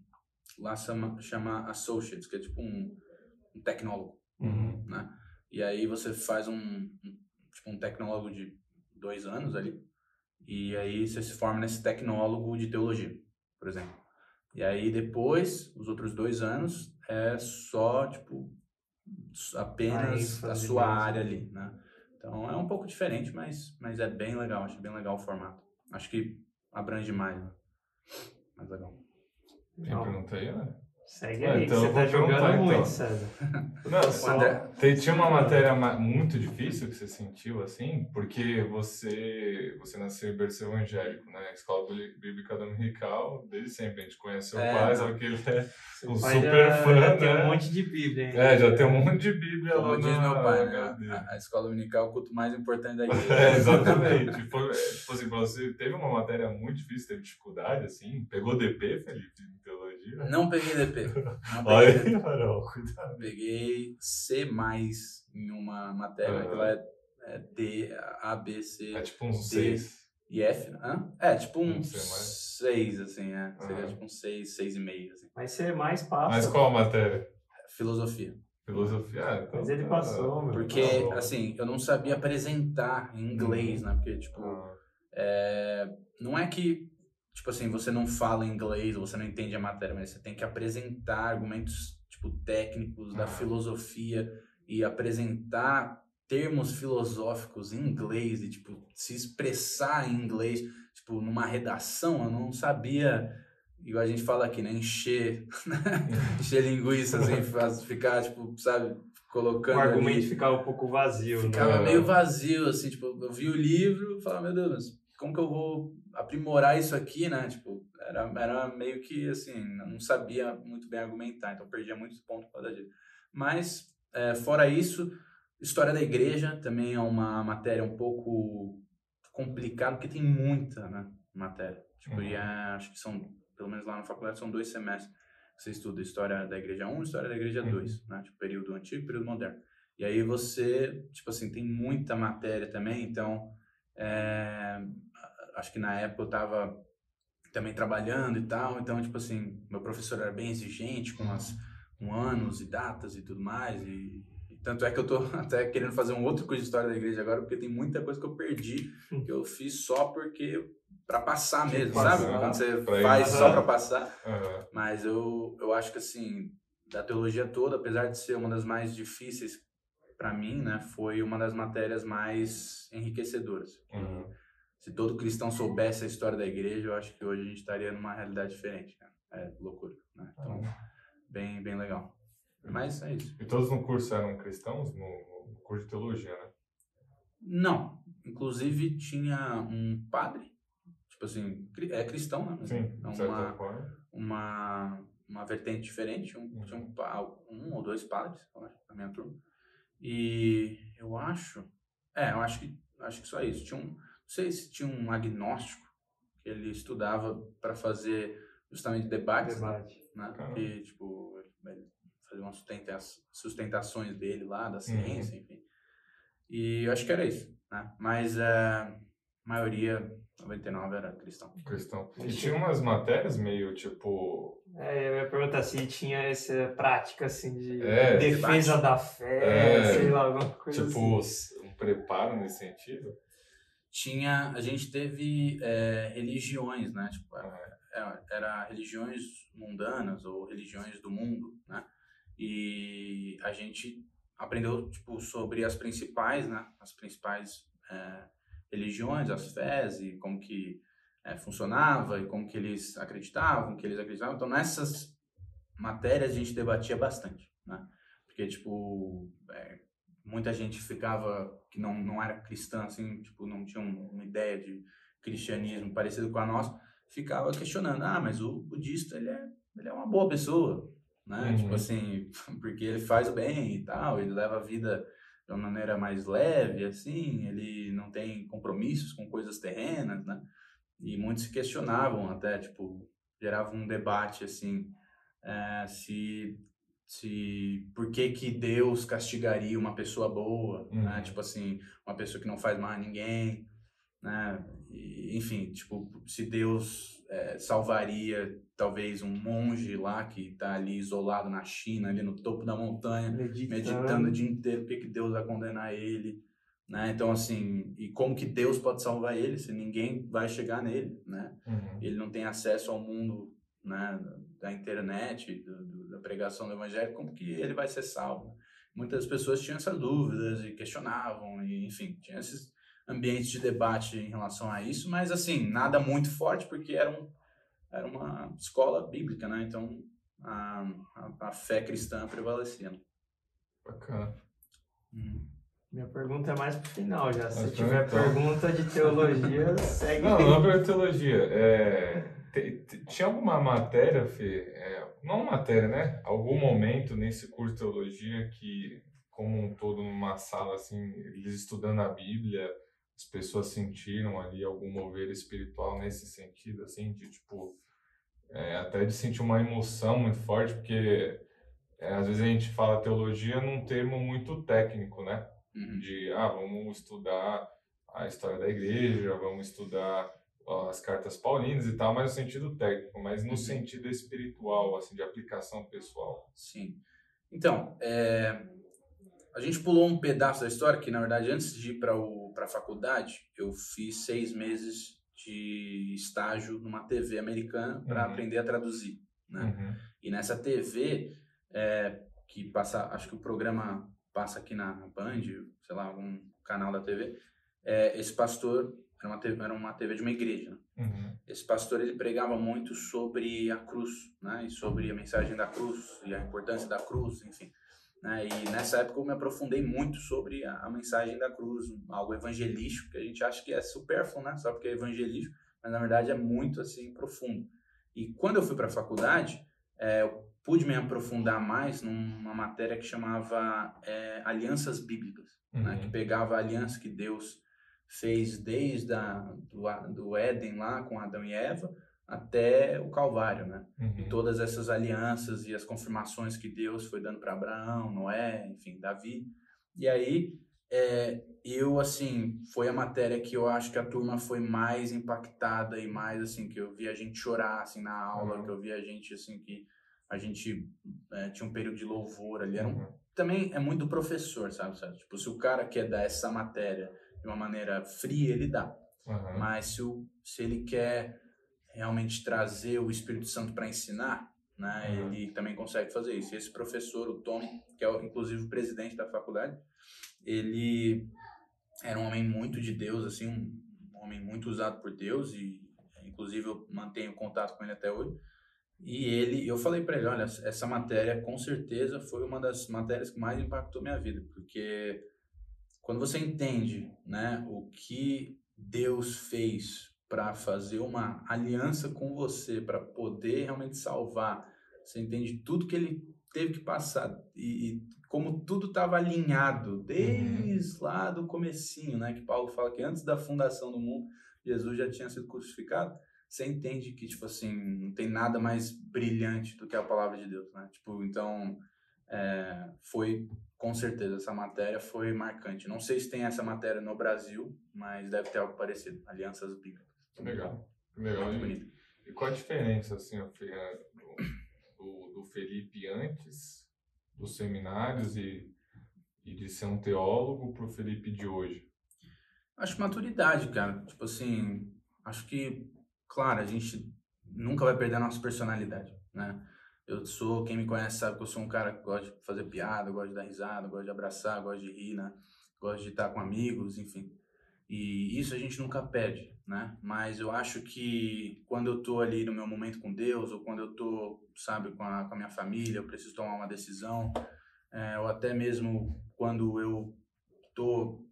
Lá chama, chama Associates, que é tipo um, um tecnólogo, Uhum. né? E aí você faz um, um, tipo um tecnólogo de dois anos ali, e aí você se forma nesse tecnólogo de teologia, por exemplo. E aí depois, os outros dois anos, é só, tipo, A apenas ênfase a sua mesmo. área ali, né? Então é um pouco diferente, mas, mas é bem legal, acho bem legal o formato. Acho que abrange mais, né? Mais legal. Tem pergunta aí, né? Segue aí, então você tá jogando então. muito, César. Não, só, André, tem, tinha uma matéria ma- muito difícil que você sentiu, assim, porque você, você nasceu em berço evangélico, né? Escola Bí- Bíblica Dominical, desde sempre. A gente conhece seu É, pai, sabe que ele é... Um pai super já, fã, já tem né? um monte de Bíblia. hein? É, já tem um monte de Bíblia lá como diz na meu pai, né? A, a escola dominical é o culto mais importante da igreja. É, exatamente. Foi, tipo assim, pra você teve uma matéria muito difícil, teve dificuldade, assim? Pegou DP, Felipe, em teologia? Não peguei DP. Não Olha peguei DP. aí, Farol, cuidado. Peguei C mais em uma matéria, Aham. que lá é, é D, A, B, C É tipo uns D. seis. e F. né? Hã? É, tipo um Não sei mais. 6, assim, é. Seria tipo um 6, 6,5, assim. Mas você mais passa. Mas qual a matéria? Filosofia. Filosofia? Ah, então Mas ele tá- passou, meu. Porque, tá assim, eu não sabia apresentar em inglês, né? Porque, tipo, Ah, é, não é que, tipo assim, você não fala inglês, você não entende a matéria, mas você tem que apresentar argumentos, tipo, técnicos da Ah. filosofia e apresentar termos filosóficos em inglês e, tipo, se expressar em inglês, tipo, numa redação, eu não sabia, igual a gente fala aqui, né, encher, encher linguiça, assim, ficar, tipo, sabe, colocando O ali- argumento ficava um pouco vazio. né? ficava né? meio vazio, assim, tipo, eu vi o livro e falava, meu Deus, mas como que eu vou aprimorar isso aqui, né? Tipo, era, era meio que, assim, não sabia muito bem argumentar, então perdia muitos pontos por causa disso. Mas, é, fora isso, história da igreja também é uma matéria um pouco complicada, porque tem muita, né, matéria. Tipo, e é, acho que são, pelo menos lá na faculdade, são dois semestres que você estuda história da igreja 1 e história da igreja Uhum. 2, né? Tipo, período antigo e período moderno. E aí você, tipo assim, tem muita matéria também, então é, acho que na época eu tava também trabalhando e tal, então, tipo assim, meu professor era bem exigente com, as, com anos e datas e tudo mais, e, e tanto é que eu tô até querendo fazer um outro curso de História da Igreja agora, porque tem muita coisa que eu perdi, que eu fiz só porque, para passar mesmo, sabe? passar. Quando você faz só para passar, Aham. mas eu, eu acho que assim, da teologia toda, apesar de ser uma das mais difíceis para mim, né, foi uma das matérias mais enriquecedoras. Uhum. Se todo cristão soubesse a história da igreja, eu acho que hoje a gente estaria numa realidade diferente. Né? É loucura, né? Então, bem, bem legal. Mas é isso. E todos no curso eram cristãos, no, no curso de teologia, né? Não, inclusive tinha um padre, tipo assim, é cristão, né? Mas Sim, é uma, forma. uma, uma vertente diferente. Um, Uhum. Tinha um, um ou dois padres, eu acho, na minha turma. E eu acho. É, eu acho que, acho que só isso. Tinha um, sei se tinha um agnóstico que ele estudava para fazer justamente debates, né? Debate. né? Caramba. Que, tipo, ele fazia umas sustenta- sustentações dele lá, Uhum. da ciência, enfim. E eu acho que era isso, né? Mas é, a maioria, 99, era cristão. Cristão. E tinha umas matérias meio tipo. É, eu ia perguntar se tinha essa prática assim de É, defesa debate. da fé, É, sei lá, alguma coisa Tipo, assim. um preparo nesse sentido. Tinha, a gente teve é, religiões, né? Tipo, Ah, é, era religiões mundanas ou religiões do mundo, né? E a gente aprendeu tipo sobre as principais, né? As principais é, religiões, as fés e como que é, funcionava e como que eles acreditavam, que eles acreditavam. Então nessas matérias a gente debatia bastante, né? Porque tipo é, muita gente ficava que não não era cristã assim, tipo não tinha um- uma ideia de cristianismo parecido com a nossa ficava questionando, ah, mas o budista, ele é, ele é uma boa pessoa, né? Uhum. Tipo assim, porque ele faz o bem e tal, ele leva a vida de uma maneira mais leve, assim, ele não tem compromissos com coisas terrenas, né? E muitos se questionavam até, tipo, gerava um debate, assim, eh, se, se, por que que Deus castigaria uma pessoa boa, né? Uhum. Tipo assim, uma pessoa que não faz mal a ninguém, né? E, enfim, tipo, se Deus eh, salvaria talvez um monge lá que está ali isolado na China, ali no topo da montanha, Meditando. meditando o dia inteiro, por que, que Deus vai condenar ele? Né? Então, assim, e como que Deus pode salvar ele se ninguém vai chegar nele, né? uhum. Ele não tem acesso ao mundo né, da internet, do, do- pregação do evangelho, como que ele vai ser salvo? Muitas pessoas tinham essas dúvidas e questionavam, e, enfim, tinha esses ambientes de debate em relação a isso, mas, assim, nada muito forte, porque era, um, era uma escola bíblica, né? Então, a, a, a fé cristã prevalecia. né? Bacana. Hum. Minha pergunta é mais pro final já. Se Mas tiver então- pergunta de teologia, segue. Não, não para teologia. É, te- te- tinha alguma matéria, Fê? Não matéria, né? Algum momento nesse curso de teologia que, como um todo, numa sala assim, eles estudando a Bíblia, as pessoas sentiram ali algum mover espiritual nesse sentido, assim, de tipo, é, até de sentir uma emoção muito forte, porque é, às vezes a gente fala teologia num termo muito técnico, né? Uhum. de ah, vamos estudar a história da igreja, vamos estudar as cartas paulinas e tal, mas no sentido técnico, mas no Uhum. sentido espiritual, assim, de aplicação pessoal. Sim. Então, é, a gente pulou um pedaço da história que, na verdade, antes de ir para a faculdade, eu fiz seis meses de estágio numa TV americana para Uhum. aprender a traduzir. Né? Uhum. E nessa TV, é, que passa, acho que o programa passa aqui na Band, sei lá, algum canal da TV. É, esse pastor era uma TV, era uma TV de uma igreja. Né? Uhum. Esse pastor ele pregava muito sobre a cruz, né? E sobre a mensagem da cruz e a importância da cruz, enfim. Né? E nessa época eu me aprofundei muito sobre a, a, mensagem da cruz, algo evangelístico que a gente acha que é supérfluo, né? Só porque é evangelístico, mas na verdade é muito assim profundo. E quando eu fui para a faculdade, é, eu pude me aprofundar mais numa matéria que chamava é, alianças bíblicas, uhum. né? Que pegava a aliança que Deus fez desde a, do, do Éden lá com Adão e Eva até o Calvário, né? Uhum. E todas essas alianças e as confirmações que Deus foi dando para Abraão, Noé, enfim, Davi. E aí, é, eu, assim, foi a matéria que eu acho que a turma foi mais impactada e mais, assim, que eu vi a gente chorar, assim, na aula, uhum. que eu vi a gente, assim, que a gente é, tinha um período de louvor ali. Era um, uhum. Também é muito do professor, sabe, sabe? Tipo, se o cara quer dar essa matéria de uma maneira fria, ele dá. Uhum. Mas se, o, se ele quer realmente trazer o Espírito Santo para ensinar, né, uhum. ele também consegue fazer isso. E esse professor, o Tommy, que é o, inclusive o presidente da faculdade, ele era um homem muito de Deus, assim, um, um homem muito usado por Deus e inclusive eu mantenho contato com ele até hoje. E ele, eu falei para ele, olha, essa matéria com certeza foi uma das matérias que mais impactou minha vida, porque quando você entende né, o que Deus fez para fazer uma aliança com você, para poder realmente salvar, você entende tudo que ele teve que passar e, e como tudo estava alinhado desde uhum. lá do comecinho, né, que Paulo fala que antes da fundação do mundo, Jesus já tinha sido crucificado. Você entende que tipo assim não tem nada mais brilhante do que a palavra de Deus, né? Tipo então é, foi com certeza essa matéria foi marcante. Não sei se tem essa matéria no Brasil, mas deve ter algo parecido. Alianças bíblicas. Legal, legal. Muito bonito. E qual a diferença assim do, do Felipe antes dos seminários e, e de ser um teólogo para o Felipe de hoje? Acho maturidade, cara. Tipo assim, acho que, claro, a gente nunca vai perder a nossa personalidade, né? Eu sou, quem me conhece sabe que eu sou um cara que gosta de fazer piada, gosta de dar risada, gosta de abraçar, gosta de rir, né? Gosta de estar com amigos, enfim. E isso a gente nunca perde, né? Mas eu acho que quando eu tô ali no meu momento com Deus, ou quando eu tô, sabe, com a, com a minha família, eu preciso tomar uma decisão, é, ou até mesmo quando eu tô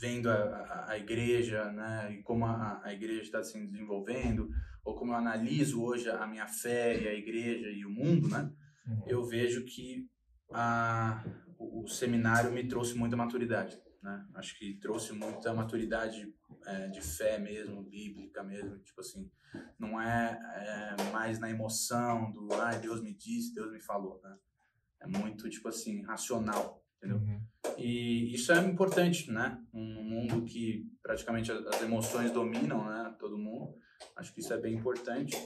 vendo a, a, a igreja, né? E como a, a igreja está se desenvolvendo, ou como eu analiso hoje a minha fé e a igreja e o mundo, né? Uhum. Eu vejo que a, o, o, seminário me trouxe muita maturidade, né? Acho que trouxe muita maturidade é, de fé mesmo, bíblica mesmo, tipo assim, não é, é mais na emoção do, ah, Deus me disse, Deus me falou, né? É muito, tipo assim, racional, entendeu? Uhum. E isso é importante, né? Um mundo que praticamente as emoções dominam, né? Todo mundo. Acho que isso é bem importante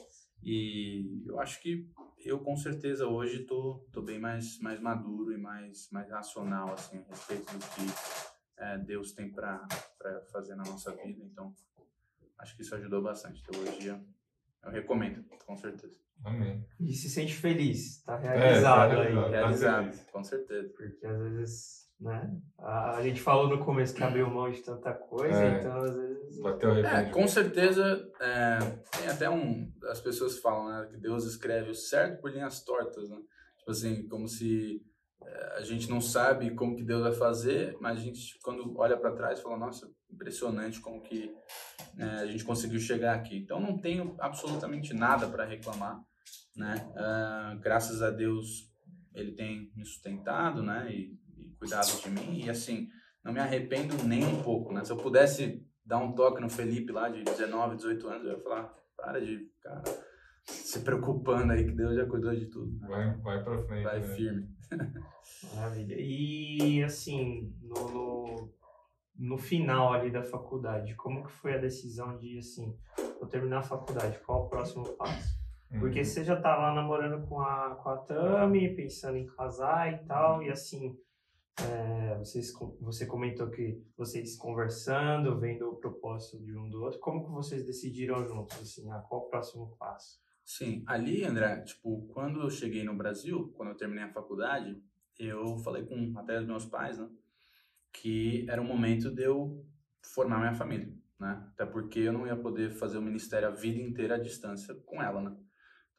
e eu acho que eu com certeza hoje tô, tô bem mais, mais maduro e mais, mais racional assim, a respeito do que é, Deus tem para fazer na nossa vida. Então, acho que isso ajudou bastante. Teologia, eu recomendo, com certeza. Amém. E se sente feliz, está realizado é, tá aí. Realizado, tá com certeza. Porque às vezes né? A, gente falou no começo que abriu mão de tanta coisa, é. então às vezes. É, com certeza, é, tem até um. As pessoas falam né, que Deus escreve o certo por linhas tortas, né? Tipo assim, como se é, a gente não sabe como que Deus vai fazer, mas a gente, quando olha para trás, fala: nossa, impressionante como que é, a gente conseguiu chegar aqui. Então, não tenho absolutamente nada para reclamar, né? Uh, graças a Deus, Ele tem me sustentado, né? E cuidado de mim e assim, não me arrependo nem um pouco, né? Se eu pudesse dar um toque no Felipe lá de 19, 18 anos, eu ia falar, para de ficar se preocupando aí que Deus já cuidou de tudo. Vai, vai pra frente. Vai né? firme. Maravilha. E assim, no, no, no, final ali da faculdade, como que foi a decisão de assim, vou terminar a faculdade, qual o próximo passo? Porque uhum. você já tá lá namorando com a, com a Tami, pensando em casar e tal, e assim, é, vocês, você comentou que vocês conversando, vendo o propósito de um do outro, como que vocês decidiram juntos, assim, ah, qual o próximo passo? Sim, ali, André, tipo, quando eu cheguei no Brasil, quando eu terminei a faculdade, eu falei com até os meus pais, né, que era o momento de eu formar minha família, né? Até porque eu não ia poder fazer o ministério a vida inteira à distância com ela, né?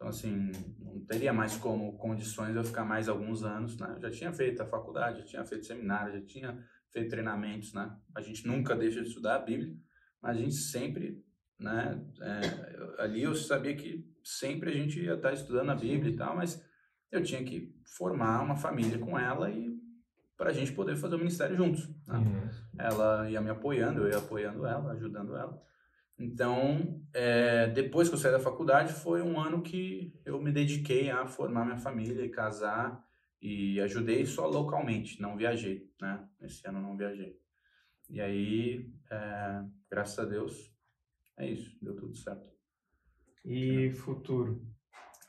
Então, assim, não teria mais como condições eu ficar mais alguns anos, né? Eu já tinha feito a faculdade, já tinha feito seminário, já tinha feito treinamentos, né? A gente nunca deixa de estudar a Bíblia, mas a gente sempre, né? É, ali eu sabia que sempre a gente ia estar estudando a Bíblia e tal, mas eu tinha que formar uma família com ela e para a gente poder fazer o ministério juntos. Né? Ela ia me apoiando, eu ia apoiando ela, ajudando ela. Então, é, depois que eu saí da faculdade, foi um ano que eu me dediquei a formar minha família e casar e ajudei só localmente, não viajei, né? Esse ano não viajei. E aí, é, graças a Deus, é isso, deu tudo certo. E futuro?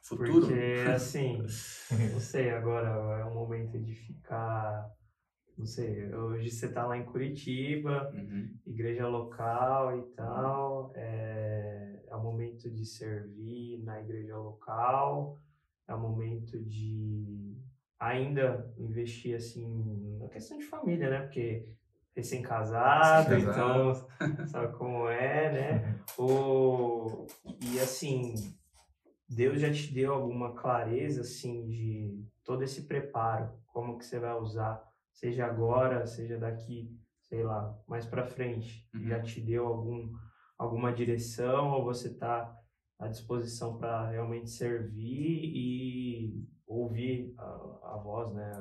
Futuro? Porque, assim, não sei, agora é um momento de ficar não sei, hoje você está lá em Curitiba, uhum. igreja local e tal, é, é o momento de servir na igreja local, é o momento de ainda investir assim na questão de família, né? Porque recém-casado, então sabe como é, né? O, e assim, Deus já te deu alguma clareza assim de todo esse preparo, como que você vai usar seja agora, seja daqui, sei lá, mais para frente, uhum. já te deu algum, alguma direção ou você está à disposição para realmente servir e ouvir a, a voz, né?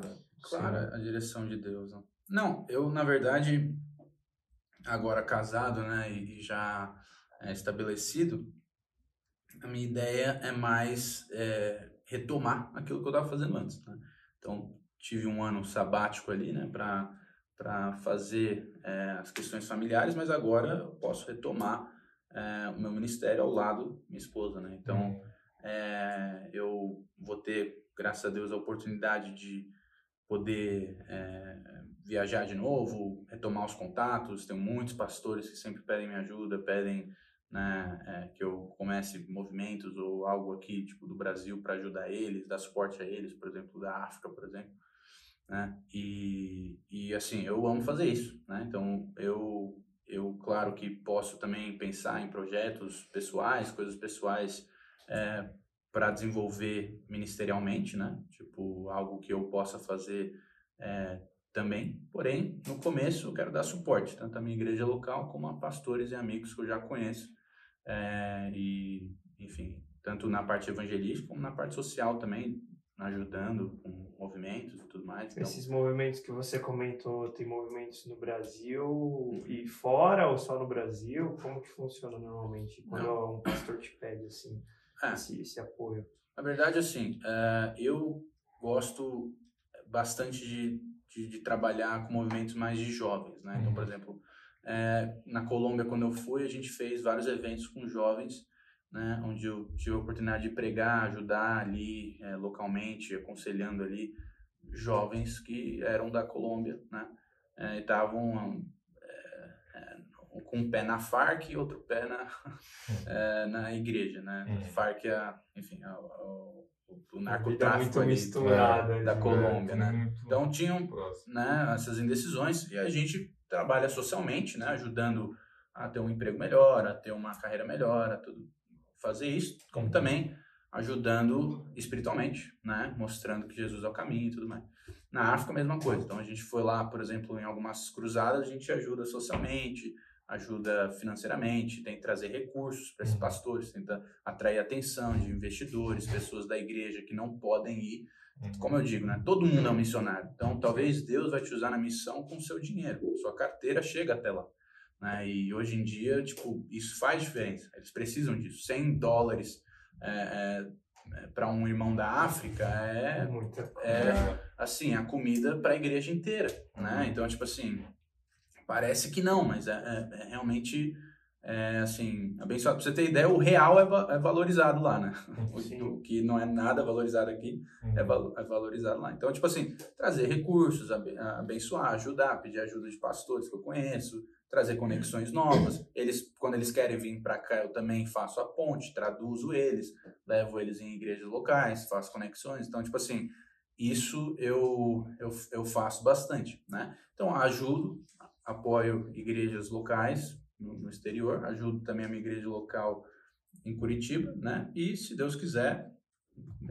Claro, a direção de Deus. Né? Não, eu, na verdade, agora casado, né, e, já é, estabelecido, a minha ideia é mais é, retomar aquilo que eu estava fazendo antes. Né? Então, tive um ano sabático ali, né, para fazer é, as questões familiares, mas agora eu posso retomar é, o meu ministério ao lado da minha esposa, né? Então, é, eu vou ter, graças a Deus, a oportunidade de poder é, viajar de novo, retomar os contatos. Tem muitos pastores que sempre pedem minha ajuda, pedem né, é, que eu comece movimentos ou algo aqui, tipo, do Brasil para ajudar eles, dar suporte a eles, por exemplo, da África, por exemplo né? E, e assim, eu amo fazer isso, né? Então, eu, eu, claro que posso também pensar em projetos pessoais, coisas pessoais é, para desenvolver ministerialmente, né? Tipo, algo que eu possa fazer é, também. Porém, no começo eu quero dar suporte, tanto à minha igreja local como a pastores e amigos que eu já conheço. É, e, enfim, tanto na parte evangelística como na parte social também, ajudando com movimentos e tudo mais. Então... Esses movimentos que você comentou, tem movimentos no Brasil e fora ou só no Brasil? Como que funciona normalmente quando Não. um pastor te pede assim, é. esse, esse, apoio? Na verdade, assim, é, eu gosto bastante de, de, de, trabalhar com movimentos mais de jovens, né? Então, por uhum. exemplo, é, na Colômbia, quando eu fui, a gente fez vários eventos com jovens né, onde eu tive a oportunidade de pregar, ajudar ali é, localmente, aconselhando ali jovens que eram da Colômbia, né, é, estavam é, é, com um pé na Farc e outro pé na, é, na igreja, né, é. Farc é, enfim, o, o narcotráfico ali, da, da Colômbia, né, então tinham né, essas indecisões e a gente trabalha socialmente, né, ajudando a ter um emprego melhor, a ter uma carreira melhor, a tudo fazer isso, como também ajudando espiritualmente, né? Mostrando que Jesus é o caminho e tudo mais. Na África, a mesma coisa. Então, a gente foi lá, por exemplo, em algumas cruzadas, a gente ajuda socialmente, ajuda financeiramente, tem que trazer recursos para esses uhum. pastores, tenta atrair atenção de investidores, pessoas da igreja que não podem ir. Uhum. Como eu digo, né? Todo mundo é um missionário. Então, talvez Deus vai te usar na missão com o seu dinheiro. Sua carteira chega até lá. Né? E hoje em dia, tipo, isso faz diferença. Eles precisam disso. 100 dólares é, é, é para um irmão da África é, é assim, a comida para a igreja inteira, né? Uhum. Então, tipo assim, parece que não, mas é, é, é realmente assim, abençoado. Pra você ter ideia, o real é, valorizado lá, né? O, que não é nada valorizado aqui uhum. é, é, valorizado lá. Então, tipo assim, trazer recursos, abençoar, ajudar, pedir ajuda de pastores que eu conheço, trazer conexões novas. Eles, quando eles querem vir para cá, eu também faço a ponte, traduzo eles, levo eles em igrejas locais, faço conexões. Então, tipo assim, isso eu, eu, eu faço bastante, né? Então, ajudo, apoio igrejas locais no, no exterior, ajudo também a minha igreja local em Curitiba, né? E, se Deus quiser,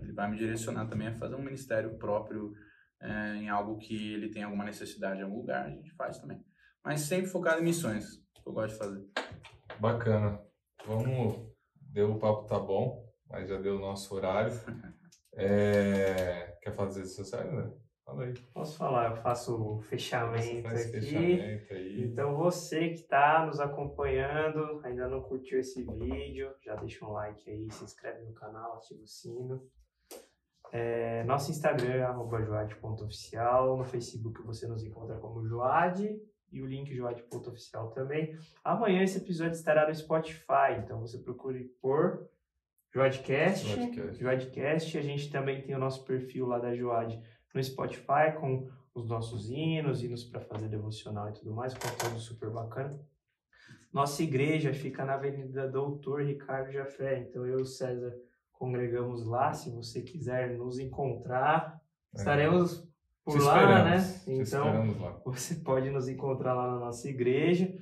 ele vai me direcionar também a fazer um ministério próprio é, em algo que ele tem alguma necessidade em algum lugar, a gente faz também. Mas sempre focado em missões, que eu gosto de fazer. Bacana. Vamos. Deu o papo tá bom, mas já deu o nosso horário. É... Quer fazer isso sociais, né? Fala aí. Posso falar, eu faço o fechamento Faz aqui. fechamento aí. Então você que está nos acompanhando, ainda não curtiu esse vídeo, já deixa um like aí, se inscreve no canal, ativa o sino. É, nosso Instagram é arroba joad.oficial, no Facebook você nos encontra como Joad e o link joad.oficial também. Amanhã esse episódio estará no Spotify, então você procure por Joadcast. Joadcast. Joadcast. A gente também tem o nosso perfil lá da Joad no Spotify com os nossos hinos, hinos para fazer devocional e tudo mais, conteúdo super bacana. Nossa igreja fica na Avenida Doutor Ricardo Jafé, então eu e o César congregamos lá. Se você quiser nos encontrar, estaremos por Te lá, né? Então lá. você pode nos encontrar lá na nossa igreja.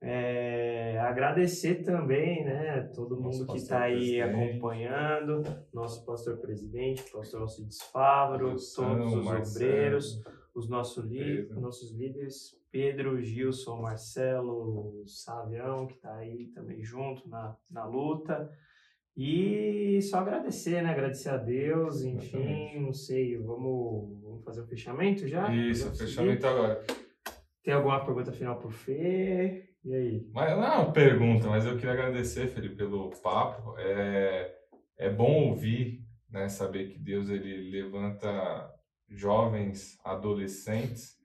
É, agradecer também, né, todo Nosso mundo que está aí acompanhando, nosso pastor presidente, pastor Alcides Fávaro, todos os Marcelo, obreiros, os nossos, li nossos líderes, Pedro, Gilson, Marcelo, Savião, que está aí também junto na, na luta. E só agradecer, né? Agradecer a Deus, enfim, Exatamente. não sei, vamos, vamos fazer o fechamento já? Isso, fechamento agora. Tem alguma pergunta final pro Fê? E aí? Mas não é uma pergunta, mas eu queria agradecer, Felipe, pelo papo. É, é bom ouvir, né, saber que Deus ele levanta jovens, adolescentes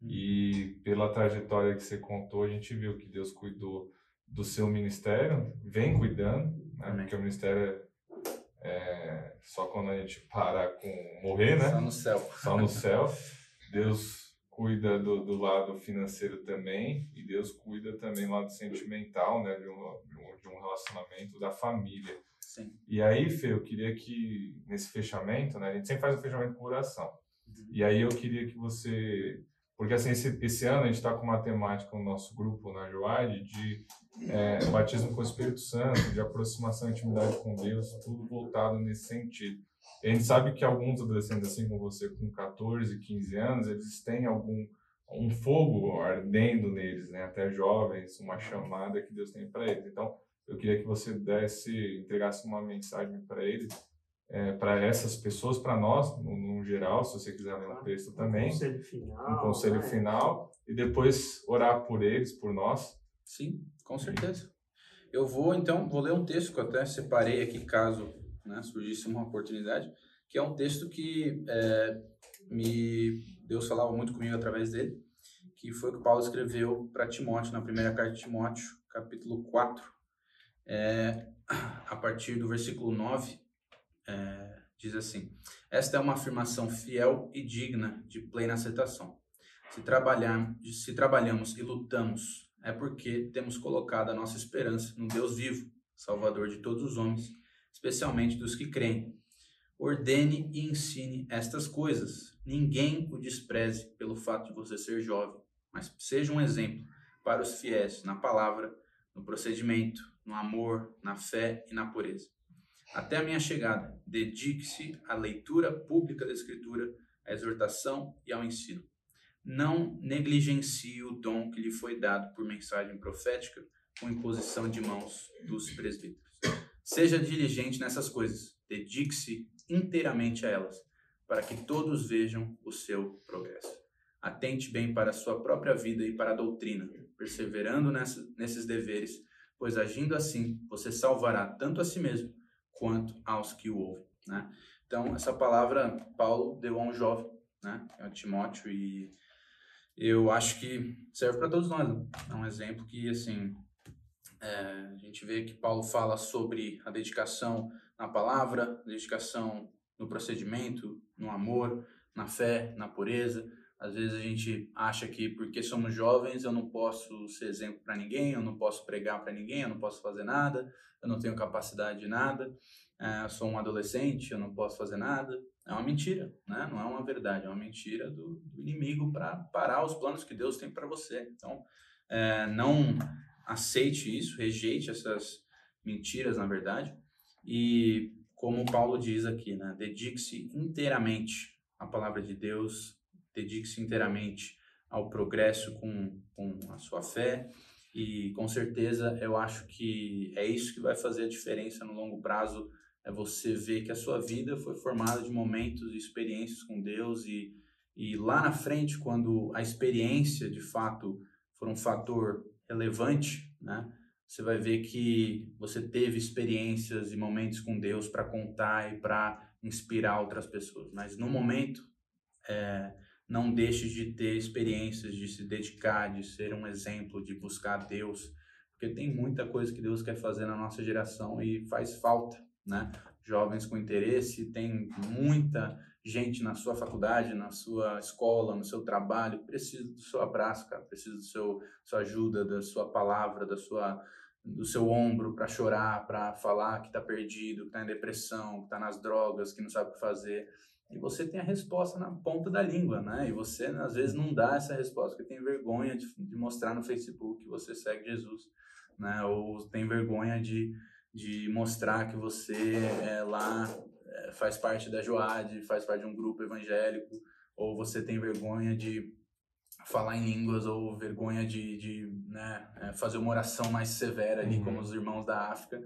e pela trajetória que você contou, a gente viu que Deus cuidou do seu ministério, vem cuidando, né, porque o ministério é, é só quando a gente para com morrer, né? Só no céu. só no céu. Deus cuida do, do lado financeiro também e Deus cuida também do lado sentimental, né, de um, de um- um relacionamento da família. Sim. E aí, Fê, eu queria que nesse fechamento, né, a gente sempre faz o fechamento por oração. E aí eu queria que você, porque assim esse, esse ano a gente está com uma temática no nosso grupo na Joade de é, batismo com o Espírito Santo, de aproximação intimidade com Deus, tudo voltado nesse sentido. E a gente sabe que alguns adolescentes, assim como você, com 14, 15 anos, eles têm algum um fogo ardendo neles, né? Até jovens, uma chamada que Deus tem para eles. Então, eu queria que você desse, entregasse uma mensagem para eles, para essas pessoas, para nós, no, no geral, se você quiser ler um texto também, Um conselho final. um conselho né? final, e depois orar por eles, por nós. Sim, com certeza. Eu vou, então, vou ler um texto que eu até separei aqui, caso né, surgisse uma oportunidade, que é um texto que é, me Deus falava muito comigo através dele, que foi o que Paulo escreveu para Timóteo, na primeira carta de Timóteo, capítulo 4, é, a partir do versículo 9, é, diz assim, Esta é uma afirmação fiel e digna de plena aceitação. Se, trabalhar, se trabalhamos e lutamos, é porque temos colocado a nossa esperança no Deus vivo, Salvador de todos os homens, especialmente dos que creem. Ordene e ensine estas coisas. Ninguém o despreze pelo fato de você ser jovem, mas seja um exemplo para os fiéis na palavra, no procedimento, no amor, na fé e na pureza. Até a minha chegada, dedique-se à leitura pública da Escritura, à exortação e ao ensino. Não negligencie o dom que lhe foi dado por mensagem profética com imposição de mãos dos presbíteros. Seja diligente nessas coisas, dedique-se inteiramente a elas, para que todos vejam o seu progresso. Atente bem para a sua própria vida e para a doutrina, perseverando nessa, nesses deveres, pois agindo assim você salvará tanto a si mesmo quanto aos que o ouvem. Né? Então, essa palavra Paulo deu a um jovem, né? é o Timóteo, e eu acho que serve para todos nós. Né? É um exemplo que, assim, é, a gente vê que Paulo fala sobre a dedicação na palavra, dedicação no procedimento, no amor, na fé, na pureza, Às vezes a gente acha que porque somos jovens eu não posso ser exemplo para ninguém, eu não posso pregar para ninguém, eu não posso fazer nada, eu não tenho capacidade de nada, é, eu sou um adolescente, eu não posso fazer nada. É uma mentira, né? não é uma verdade, é uma mentira do, do inimigo para parar os planos que Deus tem para você. Então, é, não aceite isso, rejeite essas mentiras, na verdade, e como Paulo diz aqui, né? dedique-se inteiramente à palavra de Deus, dedique-se inteiramente ao progresso com, com a sua fé, e com certeza eu acho que é isso que vai fazer a diferença no longo prazo é você ver que a sua vida foi formada de momentos e experiências com Deus e, e lá na frente, quando a experiência de fato for um fator relevante, né, você vai ver que você teve experiências e momentos com Deus para contar e para inspirar outras pessoas. Mas no momento, é, não deixe de ter experiências, de se dedicar, de ser um exemplo, de buscar Deus, porque tem muita coisa que Deus quer fazer na nossa geração e faz falta né? Jovens com interesse, tem muita gente na sua faculdade, na sua escola, no seu trabalho, precisa do seu abraço, cara, precisa do seu sua ajuda, da sua palavra, da sua do seu ombro para chorar, para falar que está perdido, que está em depressão, que está nas drogas, que não sabe o que fazer. E você tem a resposta na ponta da língua, né? E você, às vezes, não dá essa resposta, porque tem vergonha de, de mostrar no Facebook que você segue Jesus, né? Ou tem vergonha de, de mostrar que você é, lá é, faz parte da Joad, faz parte de um grupo evangélico, ou você tem vergonha de falar em línguas, ou vergonha de, de né, é, fazer uma oração mais severa ali, uhum. como os irmãos da África,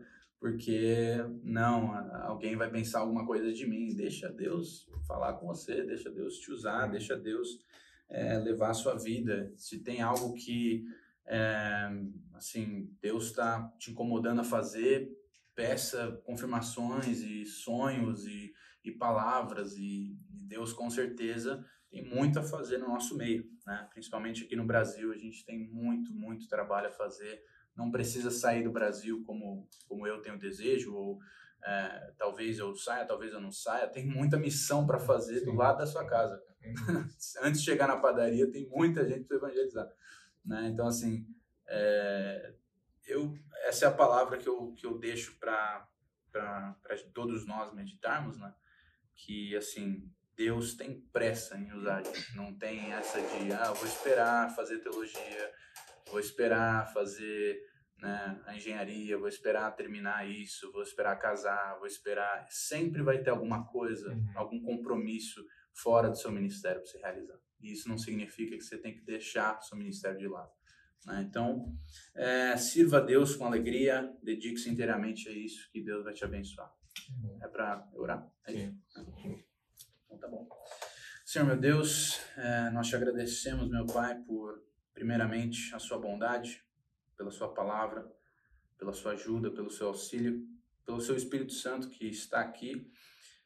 porque não, alguém vai pensar alguma coisa de mim. Deixa Deus falar com você, deixa Deus te usar, deixa Deus é, levar a sua vida. Se tem algo que é, assim, Deus está te incomodando a fazer, peça confirmações e sonhos e, e palavras e, e, Deus com certeza tem muito a fazer no nosso meio, né? Principalmente aqui no Brasil, a gente tem muito, muito trabalho a fazer. Não precisa sair do Brasil como, como eu tenho desejo ou é, talvez eu saia, talvez eu não saia. Tem muita missão para fazer Sim. do lado da sua casa. Antes de chegar na padaria, tem muita gente para evangelizar. Né? Então, assim, é, eu, essa é a palavra que eu, que eu deixo para todos nós meditarmos, né? Que, assim, Deus tem pressa em usar a gente. Não tem essa de, ah, vou esperar fazer teologia, vou esperar fazer né, a engenharia, vou esperar terminar isso, vou esperar casar, vou esperar. Sempre vai ter alguma coisa, uhum. algum compromisso fora do seu ministério para você realizar. E isso não significa que você tem que deixar o seu ministério de lado. Né? Então, é, sirva a Deus com alegria, dedique-se inteiramente a isso, que Deus vai te abençoar. É para orar? É isso? Então, tá bom. Senhor meu Deus, é, nós te agradecemos, meu Pai, por, primeiramente, a sua bondade, pela sua palavra, pela sua ajuda, pelo seu auxílio, pelo seu Espírito Santo que está aqui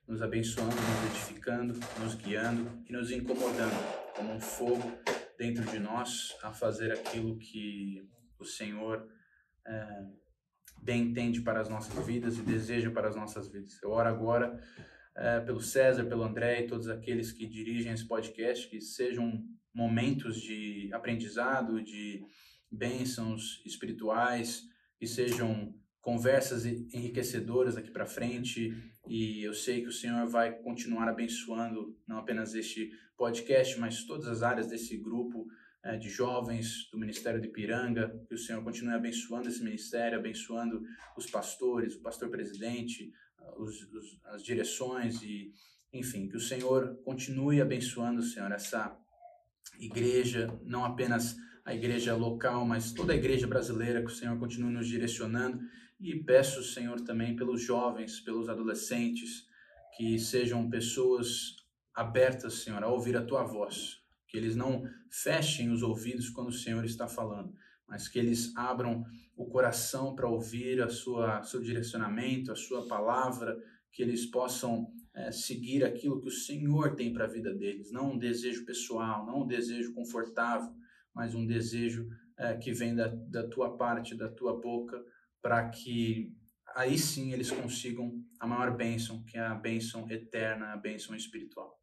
nos abençoando, nos edificando, nos guiando e nos incomodando como um fogo dentro de nós a fazer aquilo que o Senhor é, bem entende para as nossas vidas e deseja para as nossas vidas. Eu oro agora é, pelo César, pelo André e todos aqueles que dirigem esse podcast, que sejam momentos de aprendizado, de bênçãos espirituais, que sejam conversas enriquecedoras aqui para frente. E eu sei que o Senhor vai continuar abençoando não apenas este podcast, mas todas as áreas desse grupo é, de jovens do Ministério de Piranga, que o Senhor continue abençoando esse ministério, abençoando os pastores, o pastor presidente, os, os, as direções e enfim, que o Senhor continue abençoando, Senhor, essa igreja, não apenas a igreja local, mas toda a igreja brasileira, que o Senhor continue nos direcionando e peço, Senhor, também pelos jovens, pelos adolescentes, que sejam pessoas abertas, Senhor, a ouvir a tua voz. Que eles não fechem os ouvidos quando o Senhor está falando, mas que eles abram o coração para ouvir a sua seu direcionamento, a sua palavra, que eles possam é, seguir aquilo que o Senhor tem para a vida deles, não um desejo pessoal, não um desejo confortável, mas um desejo é, que vem da, da tua parte, da tua boca, para que aí sim eles consigam a maior bênção, que é a bênção eterna, a bênção espiritual.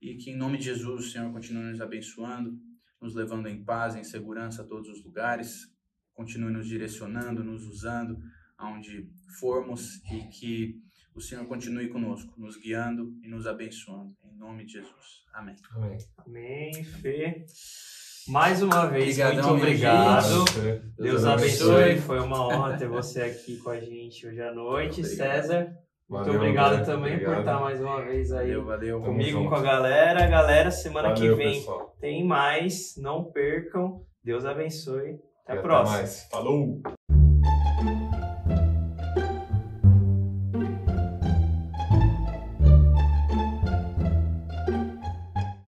e que em nome de Jesus o Senhor continue nos abençoando, nos levando em paz, em segurança a todos os lugares, continue nos direcionando, nos usando aonde formos e que o Senhor continue conosco, nos guiando e nos abençoando. Em nome de Jesus. Amém. Amém. Amém, Fê. Mais uma vez, Obrigadão, muito obrigado. Você. Deus abençoe. Foi uma honra ter você aqui com a gente hoje à noite. Obrigado. César, muito Valeu, obrigado André. também por Obrigado. estar mais uma vez aí Valeu, valeu. Tamo comigo, junto. com a galera. Galera, semana Valeu, que vem pessoal. tem mais. Não percam. Deus abençoe. Até E a próxima. mais. Falou!